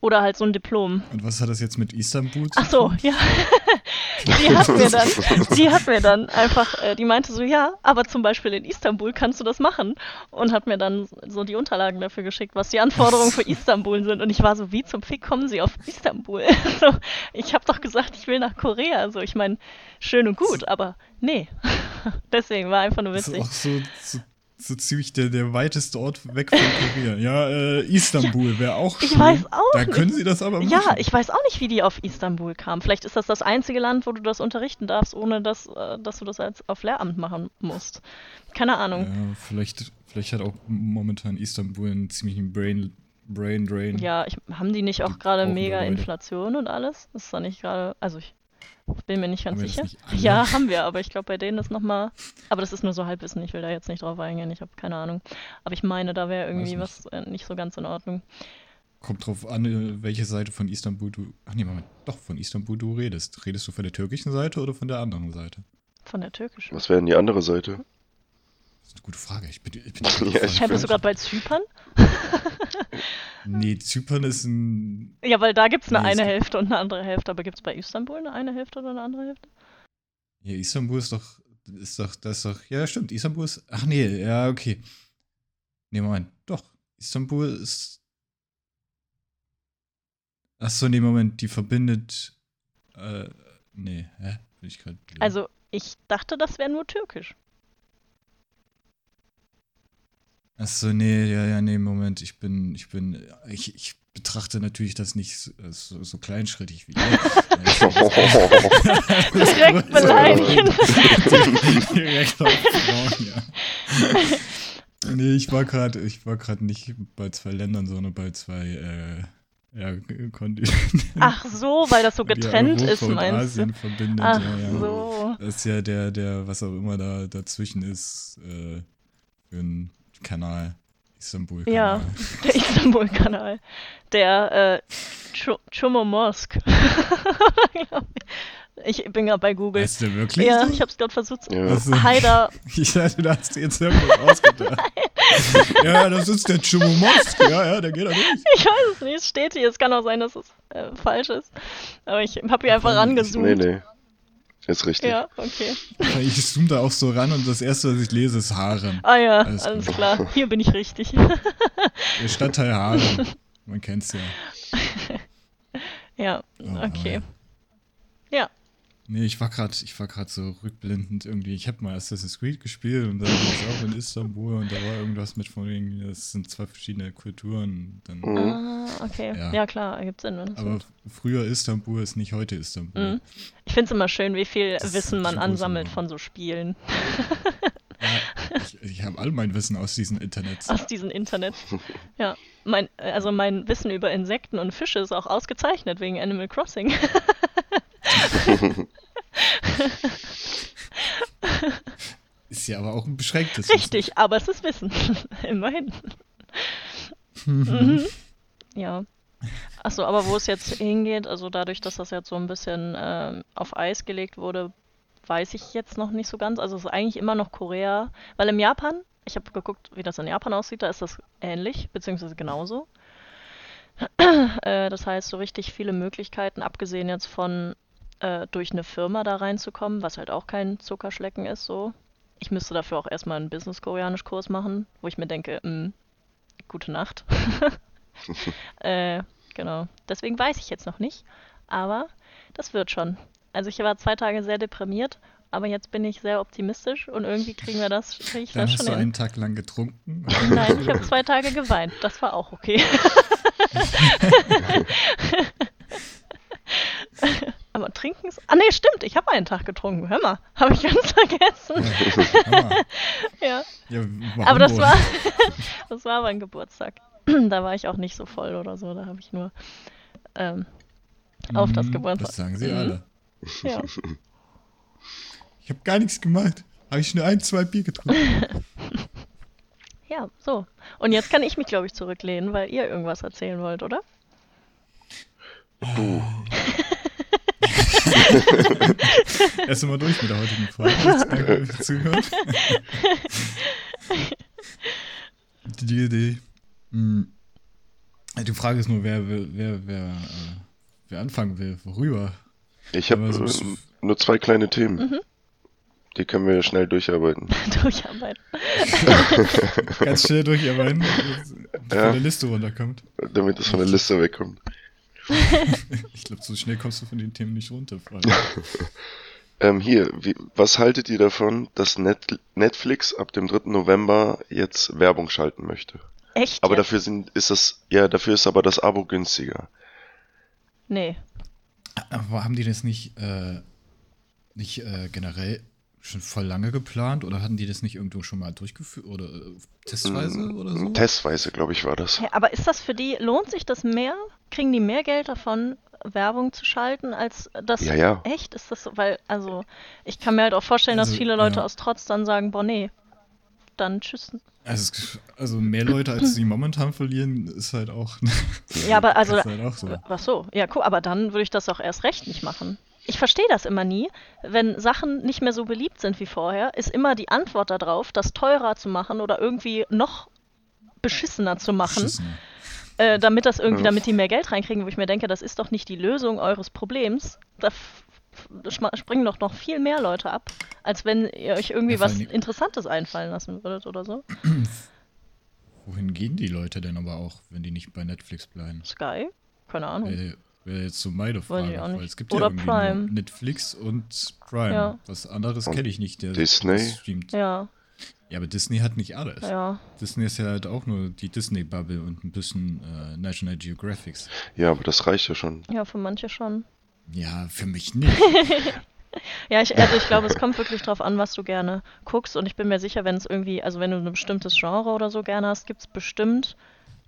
Oder halt so ein Diplom. Und was hat das jetzt mit Istanbul zu Ach so, tun? ja. die hat mir dann, die hat mir dann einfach, äh, die meinte so, ja, aber zum Beispiel in Istanbul kannst du das machen. Und hat mir dann so die Unterlagen dafür geschickt, was die Anforderungen für Istanbul sind. Und ich war so, wie zum Fick kommen sie auf Istanbul? so, ich habe doch gesagt, ich will nach Korea. Also ich meine, schön und gut, aber nee. Deswegen war einfach nur witzig. Das ist auch so, so so ziemlich der, der weiteste Ort weg von Korea. Ja, äh, Istanbul wäre auch Ich schön. weiß auch Da können sie das aber machen. Ja, ich weiß auch nicht, wie die auf Istanbul kamen. Vielleicht ist das das einzige Land, wo du das unterrichten darfst, ohne dass, äh, dass du das als auf Lehramt machen musst. Keine Ahnung. Ja, vielleicht, vielleicht hat auch momentan Istanbul einen ziemlichen Brain, Brain Drain. Ja, ich, haben die nicht auch gerade mega. Inflation und alles? Ist da nicht gerade, also ich bin mir nicht ganz sicher. nicht? Ja, haben wir, aber ich glaube bei denen ist nochmal, aber das ist nur so Halbwissen, ich will da jetzt nicht drauf eingehen, ich habe keine Ahnung. Aber ich meine, da wäre irgendwie was äh, nicht so ganz in Ordnung. Kommt drauf an, äh, welche Seite von Istanbul du. Ach nee, Moment, doch, von Istanbul du redest. Redest du von der türkischen Seite oder von der anderen Seite? Von der türkischen. Was wäre denn die andere Seite? Das ist eine gute Frage. Ich bin, ich bin Ja, ich gerade bei Zypern? Nee, Zypern ist ein. Ja, weil da gibt es eine Nee, eine Hälfte und eine andere Hälfte, aber gibt es bei Istanbul eine eine Hälfte oder eine andere Hälfte? Ja, Istanbul ist doch. Ist doch, das ist doch. Ja, stimmt. Istanbul ist. Ach nee, ja, okay. Nee, Moment. Doch. Istanbul ist. Ach so, nee, Moment. Die verbindet. Äh, nee, hä? Bin ich gerade. Also, ich dachte, das wäre nur türkisch. Ach so, nee, ja, ja, nee, Moment. Ich bin. Ich bin. Ich, ich betrachte natürlich das nicht so, so, so kleinschrittig wie ihr. Direkt beleidigen. Direkt auf Frauen, ja. Nee, ich war gerade, ich war gerade nicht bei zwei Ländern, sondern bei zwei äh, ja, Kontinenten. Ach so, weil das so getrennt Europa ist, meinst Asien du? verbindet, Ach ja, ja. so. Das ist ja der, der, was auch immer da dazwischen ist, äh, für einen Kanal. Istanbul. Ja, der Istanbul-Kanal. Der äh, Chu- Chumomosk. ich bin gerade bei Google. Weißt du wirklich? Ja, so? ich hab's gerade versucht. Ja. Ach so. Haida, Ich dachte, du hast jetzt irgendwas ausgedacht. ja, das ist der Chumomosk. Ja, ja, der geht da durch. ich weiß es nicht, es steht hier. Es kann auch sein, dass es äh, falsch ist. Aber ich habe hier einfach rangezoomt. Nee, nee. Ist richtig. Ja, okay. Ich zoome da auch so ran und das erste, was ich lese, ist Harem. Ah ja, Alles alles, klar. Hier bin ich richtig. Der Stadtteil Harem. Man kennt's ja. ja, Oh, okay. Nee, ich war gerade, ich war gerade so rückblendend irgendwie. Ich habe mal Assassin's Creed gespielt und dann war ich auch in Istanbul und da war irgendwas mit von wegen, das sind zwei verschiedene Kulturen. Dann, Mhm. ah, okay. Ja. Ja, klar, ergibt Sinn. Aber früher Istanbul ist nicht heute Istanbul. Mhm. Ich finde es immer schön, wie viel Das Wissen man ansammelt von so Spielen Ja, ich ich habe all mein Wissen aus diesem Internet. aus diesem Internet. Ja, mein, also mein Wissen über Insekten und Fische ist auch ausgezeichnet wegen Animal Crossing. Ist ja aber auch ein beschränktes Richtig, aber es ist Wissen. Immerhin. Wissen. Mhm. Ja. Achso, aber wo es jetzt hingeht, also dadurch, dass das jetzt so ein bisschen ähm, auf Eis gelegt wurde, weiß ich jetzt noch nicht so ganz. Also es ist eigentlich immer noch Korea, weil im Japan, ich habe geguckt, wie das in Japan aussieht, da ist das ähnlich, beziehungsweise genauso. äh, das heißt, so richtig viele Möglichkeiten, abgesehen jetzt von äh, durch eine Firma da reinzukommen, was halt auch kein Zuckerschlecken ist, so. Ich müsste dafür auch erstmal einen Business-Koreanisch-Kurs machen, wo ich mir denke, mh, gute Nacht. äh, genau. Deswegen weiß ich jetzt noch nicht. Aber das wird schon. Also ich war zwei Tage sehr deprimiert, aber jetzt bin ich sehr optimistisch und irgendwie kriegen wir das, krieg ich Dann das hast schon du hin. einen Tag lang getrunken. Nein, ich habe zwei Tage geweint. Das war auch okay. Aber trinken ist. Ah, nee, stimmt. Ich habe einen Tag getrunken. Hör mal. Habe ich ganz vergessen. Ja. Ja, Aber das war, das war mein Geburtstag. da war ich auch nicht so voll oder so. Da habe ich nur ähm, auf das Mhm, Geburtstag. Das sagen sie Mhm. alle. ja. Ich habe gar nichts gemacht. Habe ich nur ein, zwei Bier getrunken. ja, so. Und jetzt kann ich mich, glaube ich, zurücklehnen, weil ihr irgendwas erzählen wollt, oder? Du. Erst mal durch mit der heutigen Folge. Danke fürs Zuhören. Die Idee. Hm. Die Frage ist nur, wer, wer, wer, wer, äh, wer anfangen will, worüber. Ich habe so äh, bist- nur zwei kleine Themen. Mhm. Die können wir schnell durcharbeiten. Durcharbeiten. Ganz schnell durcharbeiten, von Ja. der Liste runterkommt. Damit es von der Liste wegkommt. Ich glaube, so schnell kommst du von den Themen nicht runter. Ähm, hier, wie, was haltet ihr davon, dass Net Netflix ab dem 3. November jetzt Werbung schalten möchte? Echt? Aber jetzt? dafür sind, ist das, ja, dafür ist aber das Abo günstiger. Nee. Aber haben die das nicht, äh, nicht äh, generell schon voll lange geplant oder hatten die das nicht irgendwo schon mal durchgeführt oder äh, testweise Mm, oder so? Testweise, glaube ich, war das. Aber ist das für die, lohnt sich das mehr? Kriegen die mehr Geld davon, Werbung zu schalten, als das. Ja, ja. Echt? Ist das so? Weil, also, ich kann mir halt auch vorstellen, dass Also, viele Leute ja. aus Trotz dann sagen, boah, nee, dann tschüss. Also, also mehr Leute, als sie momentan verlieren, ist halt auch. Ja, aber also, halt auch so. Ach so, ja, cool, aber dann würde ich das auch erst recht nicht machen. Ich verstehe das immer nie. Wenn Sachen nicht mehr so beliebt sind wie vorher, ist immer die Antwort darauf, das teurer zu machen oder irgendwie noch beschissener zu machen, Beschissener. äh, damit das irgendwie, damit die mehr Geld reinkriegen, wo ich mir denke, das ist doch nicht die Lösung eures Problems. Da springen doch noch viel mehr Leute ab, als wenn ihr euch irgendwie Ja, was Interessantes einfallen lassen würdet oder so. Wohin gehen die Leute denn aber auch, wenn die nicht bei Netflix bleiben? Sky? Keine Ahnung. Wäre wäre jetzt so meine Frage. ich auch Weil es gibt Oder ja irgendwie Prime. nur Netflix und Prime. Ja. Was anderes kenne ich nicht. Der Disney? streamt. Ja, Ja, aber Disney hat nicht alles. ja. Disney ist ja halt auch nur die Disney-Bubble und ein bisschen äh, National Geographics. Ja, aber das reicht ja schon. Ja, für manche schon. Ja, für mich nicht. Ja, ich, also ich glaube, es kommt wirklich drauf an, was du gerne guckst. Und ich bin mir sicher, wenn es irgendwie, also wenn du ein bestimmtes Genre oder so gerne hast, gibt es bestimmt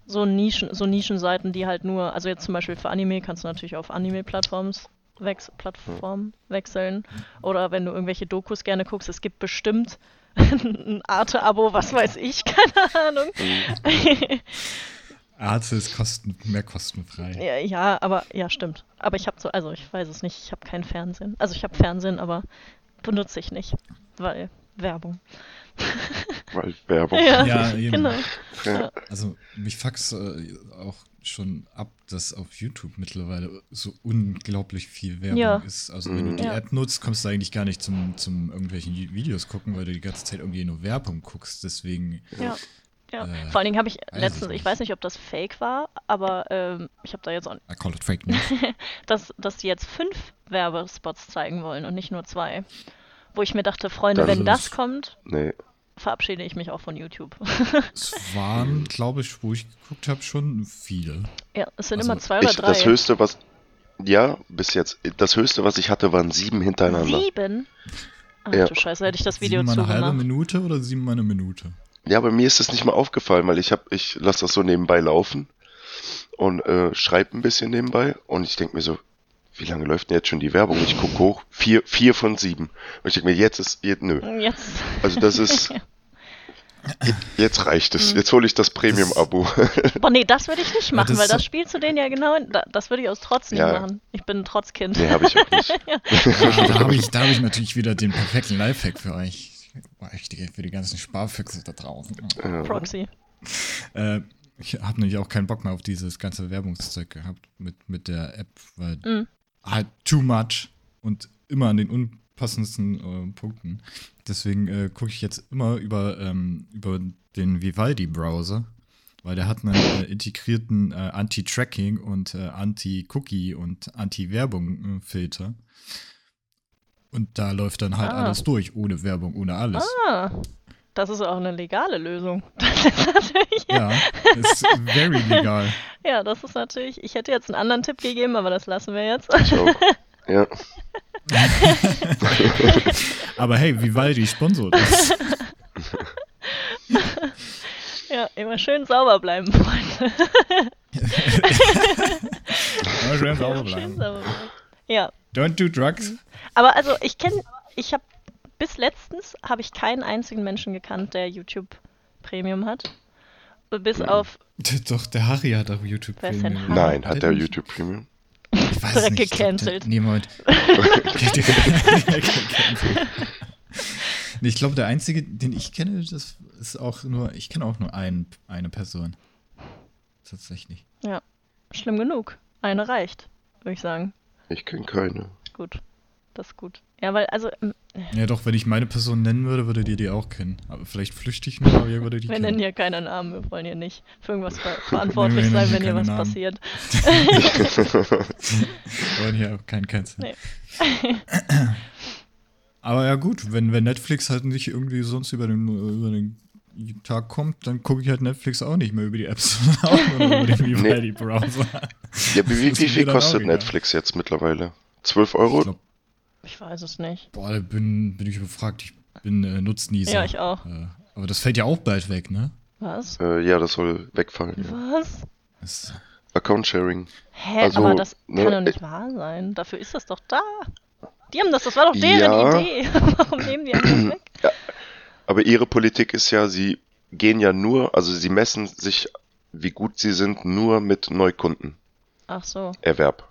so Nischen, so Nischenseiten, die halt nur, also jetzt zum Beispiel für Anime kannst du natürlich auf Anime-Plattforms wex Plattform wechseln. Oder wenn du irgendwelche Dokus gerne guckst, es gibt bestimmt ein Arte-Abo, was weiß ich, keine Ahnung. Arte ist kosten, mehr kostenfrei. Ja, ja, aber ja, stimmt. Aber ich habe so, also ich weiß es nicht, ich habe kein Fernsehen. Also ich habe Fernsehen, aber benutze ich nicht, weil Werbung. Weil Werbung. Ja, Ja, eben. genau. Ja. Also mich fucks äh, auch schon ab, dass auf YouTube mittlerweile so unglaublich viel Werbung Ja. ist. Also wenn du Mhm. die Ja. App nutzt, kommst du eigentlich gar nicht zum, zum irgendwelchen Videos gucken, weil du die ganze Zeit irgendwie nur Werbung guckst. Deswegen, Ja. Ja, Äh, vor allen Dingen habe ich weiß letztens, ich weiß nicht, ob das fake war, aber ähm, ich habe da jetzt auch, I call it Fake News. dass, dass die jetzt fünf Werbespots zeigen wollen und nicht nur zwei. Wo ich mir dachte, Freunde, Das wenn das kommt, Nee. verabschiede ich mich auch von YouTube. es waren, glaube ich, wo ich geguckt habe, schon viele. ja, es sind Also, immer zwei oder Ich, drei. das höchste, was. Ja, bis jetzt. Das höchste, was ich hatte, waren sieben hintereinander. Sieben? Ach Ja. du Scheiße, hätte ich das Video sieben mal eine halbe zugemacht. Minute oder sieben mal eine Minute? Ja, aber mir ist das nicht mal aufgefallen, weil ich hab, ich lasse das so nebenbei laufen und äh, schreibe ein bisschen nebenbei und ich denke mir so, wie lange läuft denn jetzt schon die Werbung? Ich gucke hoch, vier, vier von sieben. Und ich denke mir, jetzt ist, jetzt, nö. Jetzt. Also das ist, jetzt reicht es. Jetzt hole ich das Premium-Abo. Boah, nee, das würde ich nicht machen, das weil das spielst du denen ja genau, da, das würde ich aus Trotz nicht Ja. machen. Ich bin ein Trotzkind. nee, habe ich auch nicht. Ja, da habe ich, da hab ich natürlich wieder den perfekten Lifehack für euch. Echt, Für die ganzen Sparfüchse da draußen. Ja. Proxy. Äh, ich habe nämlich auch keinen Bock mehr auf dieses ganze Werbungszeug gehabt mit, mit der App, weil Mhm. Halt too much und immer an den unpassendsten äh, Punkten. Deswegen äh, gucke ich jetzt immer über, ähm, über den Vivaldi-Browser, weil der hat einen äh, integrierten äh, Anti-Tracking und äh, Anti-Cookie und Anti-Werbung-Filter. Und da läuft dann halt Ah. alles durch, ohne Werbung, ohne alles. Ah, das ist auch eine legale Lösung. Das ist natürlich, Ja, ist very legal. ja, das ist natürlich, ich hätte jetzt einen anderen Tipp gegeben, aber das lassen wir jetzt. Ich auch. Ja. Aber hey, Vivaldi sponsort uns. Ja, immer schön sauber bleiben, Freunde. Immer schön sauber Schön bleiben. sauber bleiben. Ja, Don't do drugs. aber also ich kenne, ich habe bis letztens habe ich keinen einzigen Menschen gekannt, der YouTube Premium hat. Bis auf Doch, der Harry hat auch YouTube Premium. Harry? Nein, hat der nicht? YouTube Premium? Ich weiß direkt nicht, glaub, gecancelt. Gecancelt. Nee, ich glaube, der einzige, den ich kenne, das ist auch nur, ich kenne auch nur ein, eine Person. Tatsächlich. Ja, schlimm genug. Eine reicht, würde ich sagen. Ich kenne keine. Gut, das ist gut. Ja, weil also ähm, Ja, doch, wenn ich meine Person nennen würde, würdet ihr die auch kennen. Aber vielleicht flüchtig nur, aber ihr würdet die wir nennen kennen. hier keine Namen, wir wollen hier nicht für irgendwas ver verantwortlich wir sein, nennen wenn hier was Namen. passiert. Wir wollen hier auch keinen Cancel. Nee. Aber ja gut, wenn, wenn Netflix halt nicht irgendwie sonst über den, über den Tag kommt, dann gucke ich halt Netflix auch nicht mehr über die Apps, sondern auch nur über den Vivaldi-Browser. Ja, wie, wie, wie viel kostet. Netflix jetzt mittlerweile? 12 Euro? Ich weiß es nicht. boah, da bin, bin ich überfragt. Ich bin äh, Nutznießer. Ja, ich auch. Äh, aber das fällt ja auch bald weg, ne? Was? Äh, ja, das soll wegfallen. Ja. Was? Das, Account Sharing. Hä, Also, aber das ne, kann doch nicht wahr sein. Dafür ist das doch da. Die haben das, das war doch deren Ja. Idee. Warum nehmen die das weg? Aber ihre Politik ist ja, sie gehen ja nur, also sie messen sich, wie gut sie sind, nur mit Neukundenerwerb. Ach so.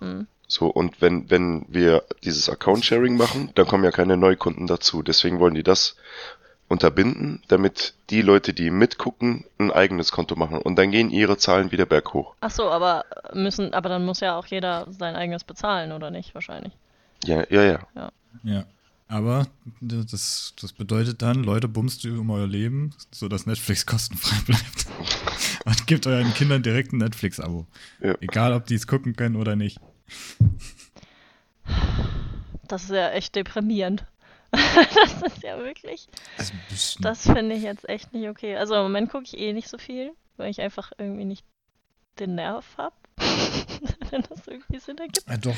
Hm. So, und wenn, wenn wir dieses Account-Sharing machen, dann kommen ja keine Neukunden dazu. Deswegen wollen die das unterbinden, damit die Leute, die mitgucken, ein eigenes Konto machen. Und dann gehen ihre Zahlen wieder berghoch. Ach so, aber müssen, aber dann muss ja auch jeder sein eigenes bezahlen, oder nicht? Wahrscheinlich. Ja, ja, ja. ja. Aber das, das bedeutet dann, Leute, bumst ihr um euer Leben, sodass Netflix kostenfrei bleibt. Und gebt euren Kindern direkt ein Netflix-Abo. Ja. Egal, ob die es gucken können oder nicht. Das ist ja echt deprimierend. das ist ja wirklich. Also. Das finde ich jetzt echt nicht okay. Also im Moment gucke ich eh nicht so viel, weil ich einfach irgendwie nicht den Nerv habe. Wenn das irgendwie Sinn ergibt. ja, doch.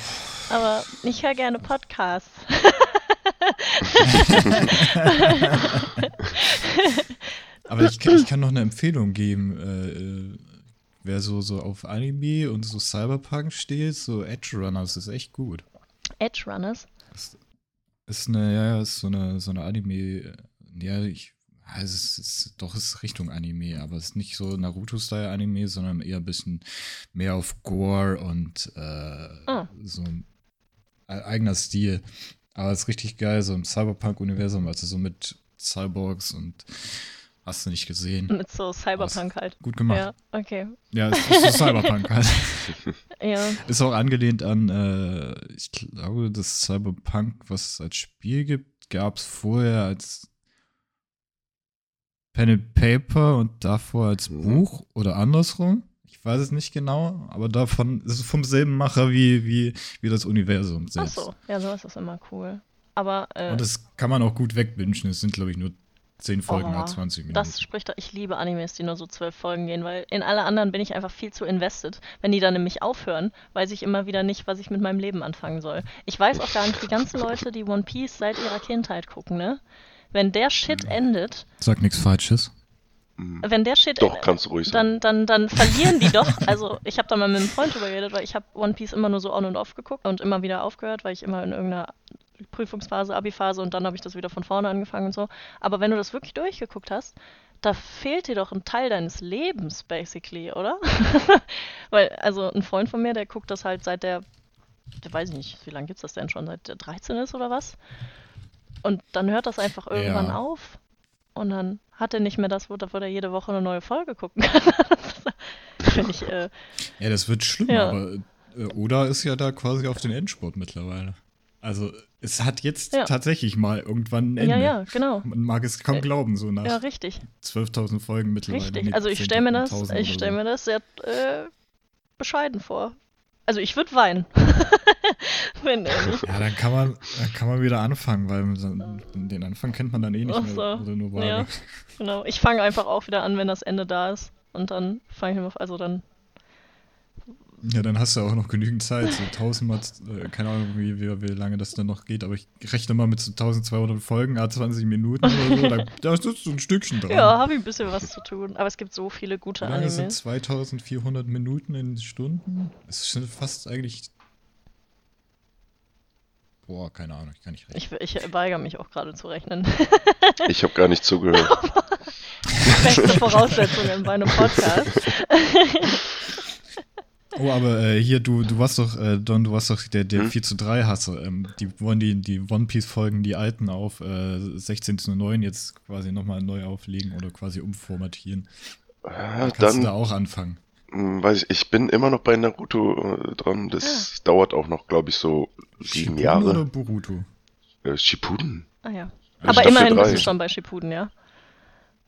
Aber ich höre gerne Podcasts. Aber ich, ich kann noch eine Empfehlung geben. Äh, äh, wer so, so auf Anime und so Cyberpunk steht, so Edge Runners ist echt gut. Edge Runners. Ist eine, ja, ist so eine, so eine Anime. äh, Ja, ich. ja, Es ist, doch, es ist Richtung Anime, aber es ist nicht so Naruto-Style-Anime, sondern eher ein bisschen mehr auf Gore und äh, Ah. so ein e- eigener Stil. Aber es ist richtig geil, so im Cyberpunk-Universum, also so mit Cyborgs und hast du nicht gesehen. Mit so Cyberpunk halt. Gut gemacht. Ja, okay. Ja, es ist so Cyberpunk halt. Ja. Ist auch angelehnt an, äh, ich glaube, das Cyberpunk, was es als Spiel gibt, gab es vorher als Pen and Paper und davor als Mhm. Buch oder andersrum. Ich weiß es nicht genau, aber davon ist es vom selben Macher wie, wie, wie das Universum Ach selbst. so. Ja, sowas ist immer cool. Aber äh, Und das kann man auch gut wegwünschen. Es sind, glaube ich, nur 10 Folgen Oh, nach 20 Minuten. das spricht, ich liebe Animes, die nur so zwölf Folgen gehen, weil in alle anderen bin ich einfach viel zu invested. Wenn die dann nämlich aufhören, weiß ich immer wieder nicht, was ich mit meinem Leben anfangen soll. Ich weiß auch gar nicht, die ganzen Leute, die One Piece seit ihrer Kindheit gucken, ne? Wenn der Shit endet, Sag nichts Falsches. Hm. wenn der Shit Doch, kannst du ruhig dann, dann, dann verlieren die doch. Also ich habe da mal mit einem Freund drüber geredet, weil ich habe One Piece immer nur so on und off geguckt und immer wieder aufgehört, weil ich immer in irgendeiner Prüfungsphase, Abi-Phase und dann habe ich das wieder von vorne angefangen und so. Aber wenn du das wirklich durchgeguckt hast, da fehlt dir doch ein Teil deines Lebens, basically, oder? weil, also ein Freund von mir, der guckt das halt seit der, der weiß ich nicht, wie lange gibt's das denn schon, seit der 13 ist oder was? Und dann hört das einfach irgendwann Ja. auf. Und dann hat er nicht mehr das, wo, wo er jede Woche eine neue Folge gucken kann. Finde ich, äh, Ja, das wird schlimm, Ja. aber äh, Oda ist ja da quasi auf den Endspurt mittlerweile. Also, es hat jetzt Ja. tatsächlich mal irgendwann ein Ende. ja, ja, genau. Man mag es kaum Äh, glauben, so nach Ja, richtig, 12.000 Folgen mittlerweile. richtig. Also ich stelle mir das, 10.000 ich oder stelle so. mir das sehr äh, bescheiden vor. Also ich würde weinen. Wenn nicht. Ja, dann kann man, dann kann man wieder anfangen, weil den Anfang kennt man dann eh nicht Ach mehr. so, Oder nur vage. ja. Genau. Ich fange einfach auch wieder an, wenn das Ende da ist. Und dann fange ich immer, also dann, Ja, dann hast du auch noch genügend Zeit, so tausendmal, äh, keine Ahnung, wie, wie, wie lange das dann noch geht, aber ich rechne mal mit so 1200 Folgen, a 20 Minuten oder so, da, da ist so ein Stückchen dran. ja, habe ich ein bisschen was zu tun. Aber es gibt so viele gute Wie lange sind Animes. 2400 Minuten in Stunden? Es sind fast eigentlich. Boah, keine Ahnung, ich kann nicht rechnen. Ich, ich weigere mich auch gerade zu rechnen. Ich habe gar nicht zugehört. Beste Voraussetzungen bei einem Podcast. Oh, aber äh, hier, du, du warst doch, äh, Don, du warst doch der, der Hm? 4 zu 3 Hasser. Ähm, die wollen die, die One Piece-Folgen, die alten, auf äh, 16 zu 9 jetzt quasi nochmal neu auflegen oder quasi umformatieren. Ja, Kannst du da dann auch anfangen. hm, weiß ich, ich bin immer noch bei Naruto äh, dran. Das dauert auch noch, glaube ich, so sieben Shippuden Jahre. oder Boruto? Äh, Shippuden. Ah ja. Ja, Aber Staffel immerhin bist drei. du schon bei Shippuden, ja?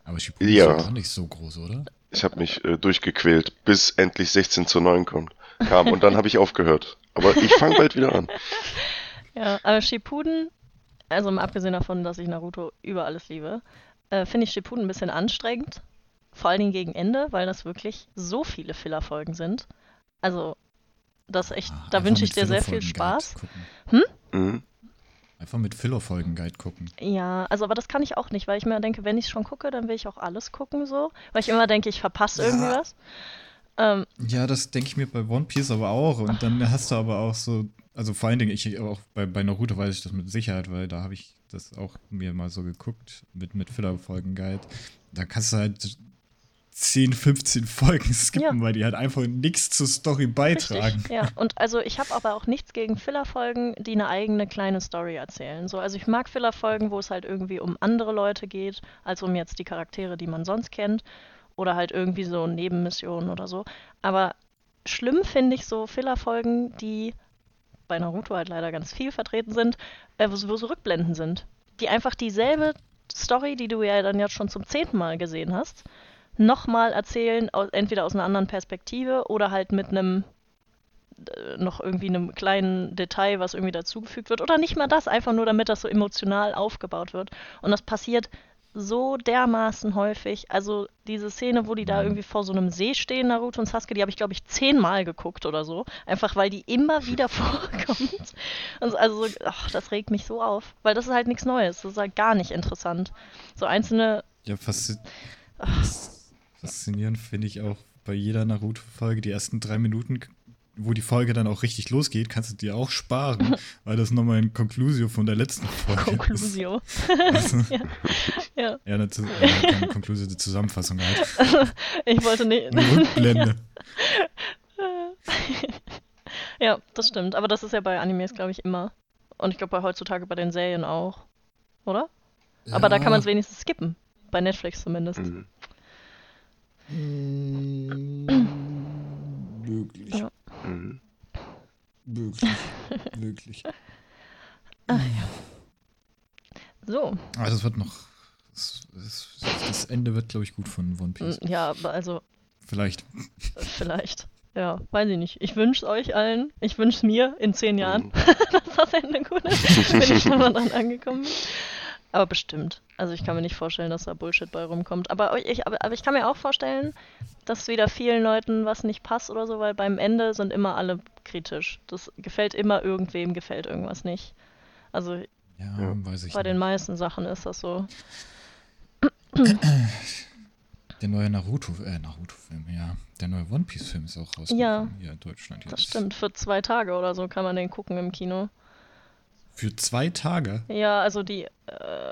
Aber Shippuden Ja. ist doch auch nicht so groß, oder? Ich habe mich äh, durchgequält, bis endlich 16 zu 9 kommt, kam. Und dann habe ich aufgehört. Aber ich fange bald wieder an. Ja, aber Shippuden also mal abgesehen davon, dass ich Naruto über alles liebe, äh, finde ich Shippuden ein bisschen anstrengend. Vor allen Dingen gegen Ende, weil das wirklich so viele Fillerfolgen sind. Also, das echt, Ah, da wünsche ich dir sehr viel Spaß. gucken. Mhm. Einfach mit Filler-Folgen-Guide gucken. Ja, also aber das kann ich auch nicht, weil ich mir denke, wenn ich schon gucke, dann will ich auch alles gucken so. Weil ich immer denke, ich verpasse Ja. irgendwie was. Ähm, Ja, das denke ich mir bei One Piece aber auch. Und dann hast du aber auch so, also vor allen Dingen, ich auch bei, bei Naruto weiß ich das mit Sicherheit, weil da habe ich das auch mir mal so geguckt mit, mit Filler-Folgen-Guide. Da kannst du halt 10, 15 Folgen skippen, Ja. weil die halt einfach nichts zur Story beitragen. Richtig, ja. Und also ich habe aber auch nichts gegen Fillerfolgen, die eine eigene kleine Story erzählen. So, also ich mag Fillerfolgen, wo es halt irgendwie um andere Leute geht, als um jetzt die Charaktere, die man sonst kennt. Oder halt irgendwie so Nebenmissionen oder so. Aber schlimm finde ich so Fillerfolgen, die bei Naruto halt leider ganz viel vertreten sind, äh, wo, so- wo so Rückblenden sind. Die einfach dieselbe Story, die du ja dann jetzt schon zum zehnten Mal gesehen hast, nochmal erzählen, entweder aus einer anderen Perspektive oder halt mit einem äh, noch irgendwie einem kleinen Detail, was irgendwie dazugefügt wird. Oder nicht mal das, einfach nur damit das so emotional aufgebaut wird. Und das passiert so dermaßen häufig. Also diese Szene, wo die da Mhm. irgendwie vor so einem See stehen, Naruto und Sasuke, die habe ich, glaube ich, zehnmal geguckt oder so. Einfach weil die immer wieder vorkommt. Und so- also, so- ach, das regt mich so auf. Weil das ist halt nichts Neues. Das ist halt gar nicht interessant. So einzelne. Ja, faszi Ach, faszinierend finde ich auch bei jeder Naruto-Folge die ersten drei Minuten, wo die Folge dann auch richtig losgeht, kannst du dir auch sparen, weil das nochmal ein Conclusio von der letzten Folge ist. Conclusio. Also, ja. ja. ja, eine, Zu- keine Conclusio, die Zusammenfassung halt. Ich wollte nicht. Eine Rückblende. Ja, das stimmt. Aber das ist ja bei Animes, glaube ich, immer. Und ich glaube bei heutzutage bei den Serien auch. Oder? Aber da kann man es wenigstens skippen. Bei Netflix zumindest. Mhm. Mm, Möglich. Ja. Mhm. Möglich. Möglich. So. Aber das wird noch. Das, das, das Ende wird, glaube ich, gut von One Mm, Piece. Ja, aber also Vielleicht. vielleicht. Ja, weiß ich nicht. Ich wünsche es euch allen. Ich wünsche es mir in zehn Jahren, Mhm. dass das Ende gut ist, wenn ich schon mal dran angekommen bin. Aber bestimmt. Also ich kann mir nicht vorstellen, dass da Bullshit bei rumkommt. Aber ich, aber, aber ich kann mir auch vorstellen, dass wieder vielen Leuten was nicht passt oder so, weil beim Ende sind immer alle kritisch. Das gefällt immer irgendwem, gefällt irgendwas nicht. Also Ja, Ja. weiß ich bei den nicht. meisten Sachen ist das so. Der neue Naruto, äh, Naruto-Film, ja. Der neue One Piece-Film ist auch rausgekommen Ja, hier in Deutschland. Das jetzt. stimmt. Für zwei Tage oder so kann man den gucken im Kino. Für zwei Tage. Ja, also die, äh,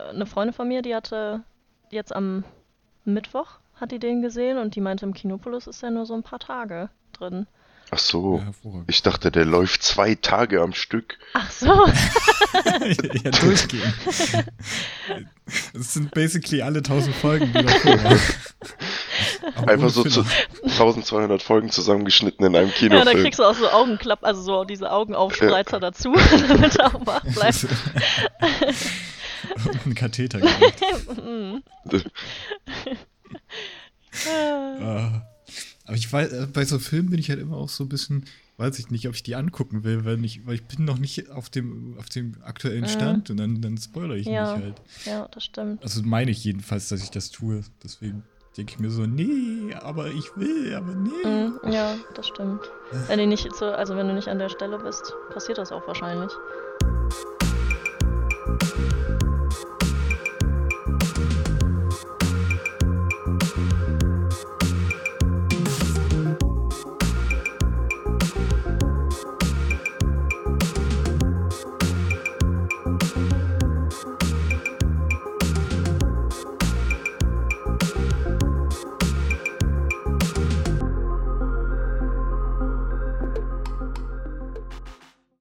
eine Freundin von mir, die hatte jetzt am Mittwoch, hat die den gesehen und die meinte, im Kinopolis ist der nur so ein paar Tage drin. Ach so. Ja. Ich dachte, der läuft zwei Tage am Stück. Ach so. ja, durchgehen. Es sind basically alle 1000 Folgen, die davor waren. Aber Einfach so zu Filler. 1200 Folgen zusammengeschnitten in einem Ja, Kinofilm. da kriegst du auch so Augenklapp, also so diese Augenaufspreizer dazu, damit er auch wach bleibt. Und einen Katheter. Mhm. Ah. Aber ich weiß, äh, bei so Filmen bin ich halt immer auch so ein bisschen, weiß ich nicht, ob ich die angucken will, weil ich, weil ich bin noch nicht auf dem, auf dem aktuellen Mhm. Stand und dann, dann spoilere ich Ja. mich halt. ja, das stimmt. Also meine ich jedenfalls, dass ich das tue. Deswegen denke ich mir so, nee, aber ich will, aber nee. Mhm, ja, das stimmt. Wenn du nicht so, also wenn du nicht an der Stelle bist, passiert das auch wahrscheinlich.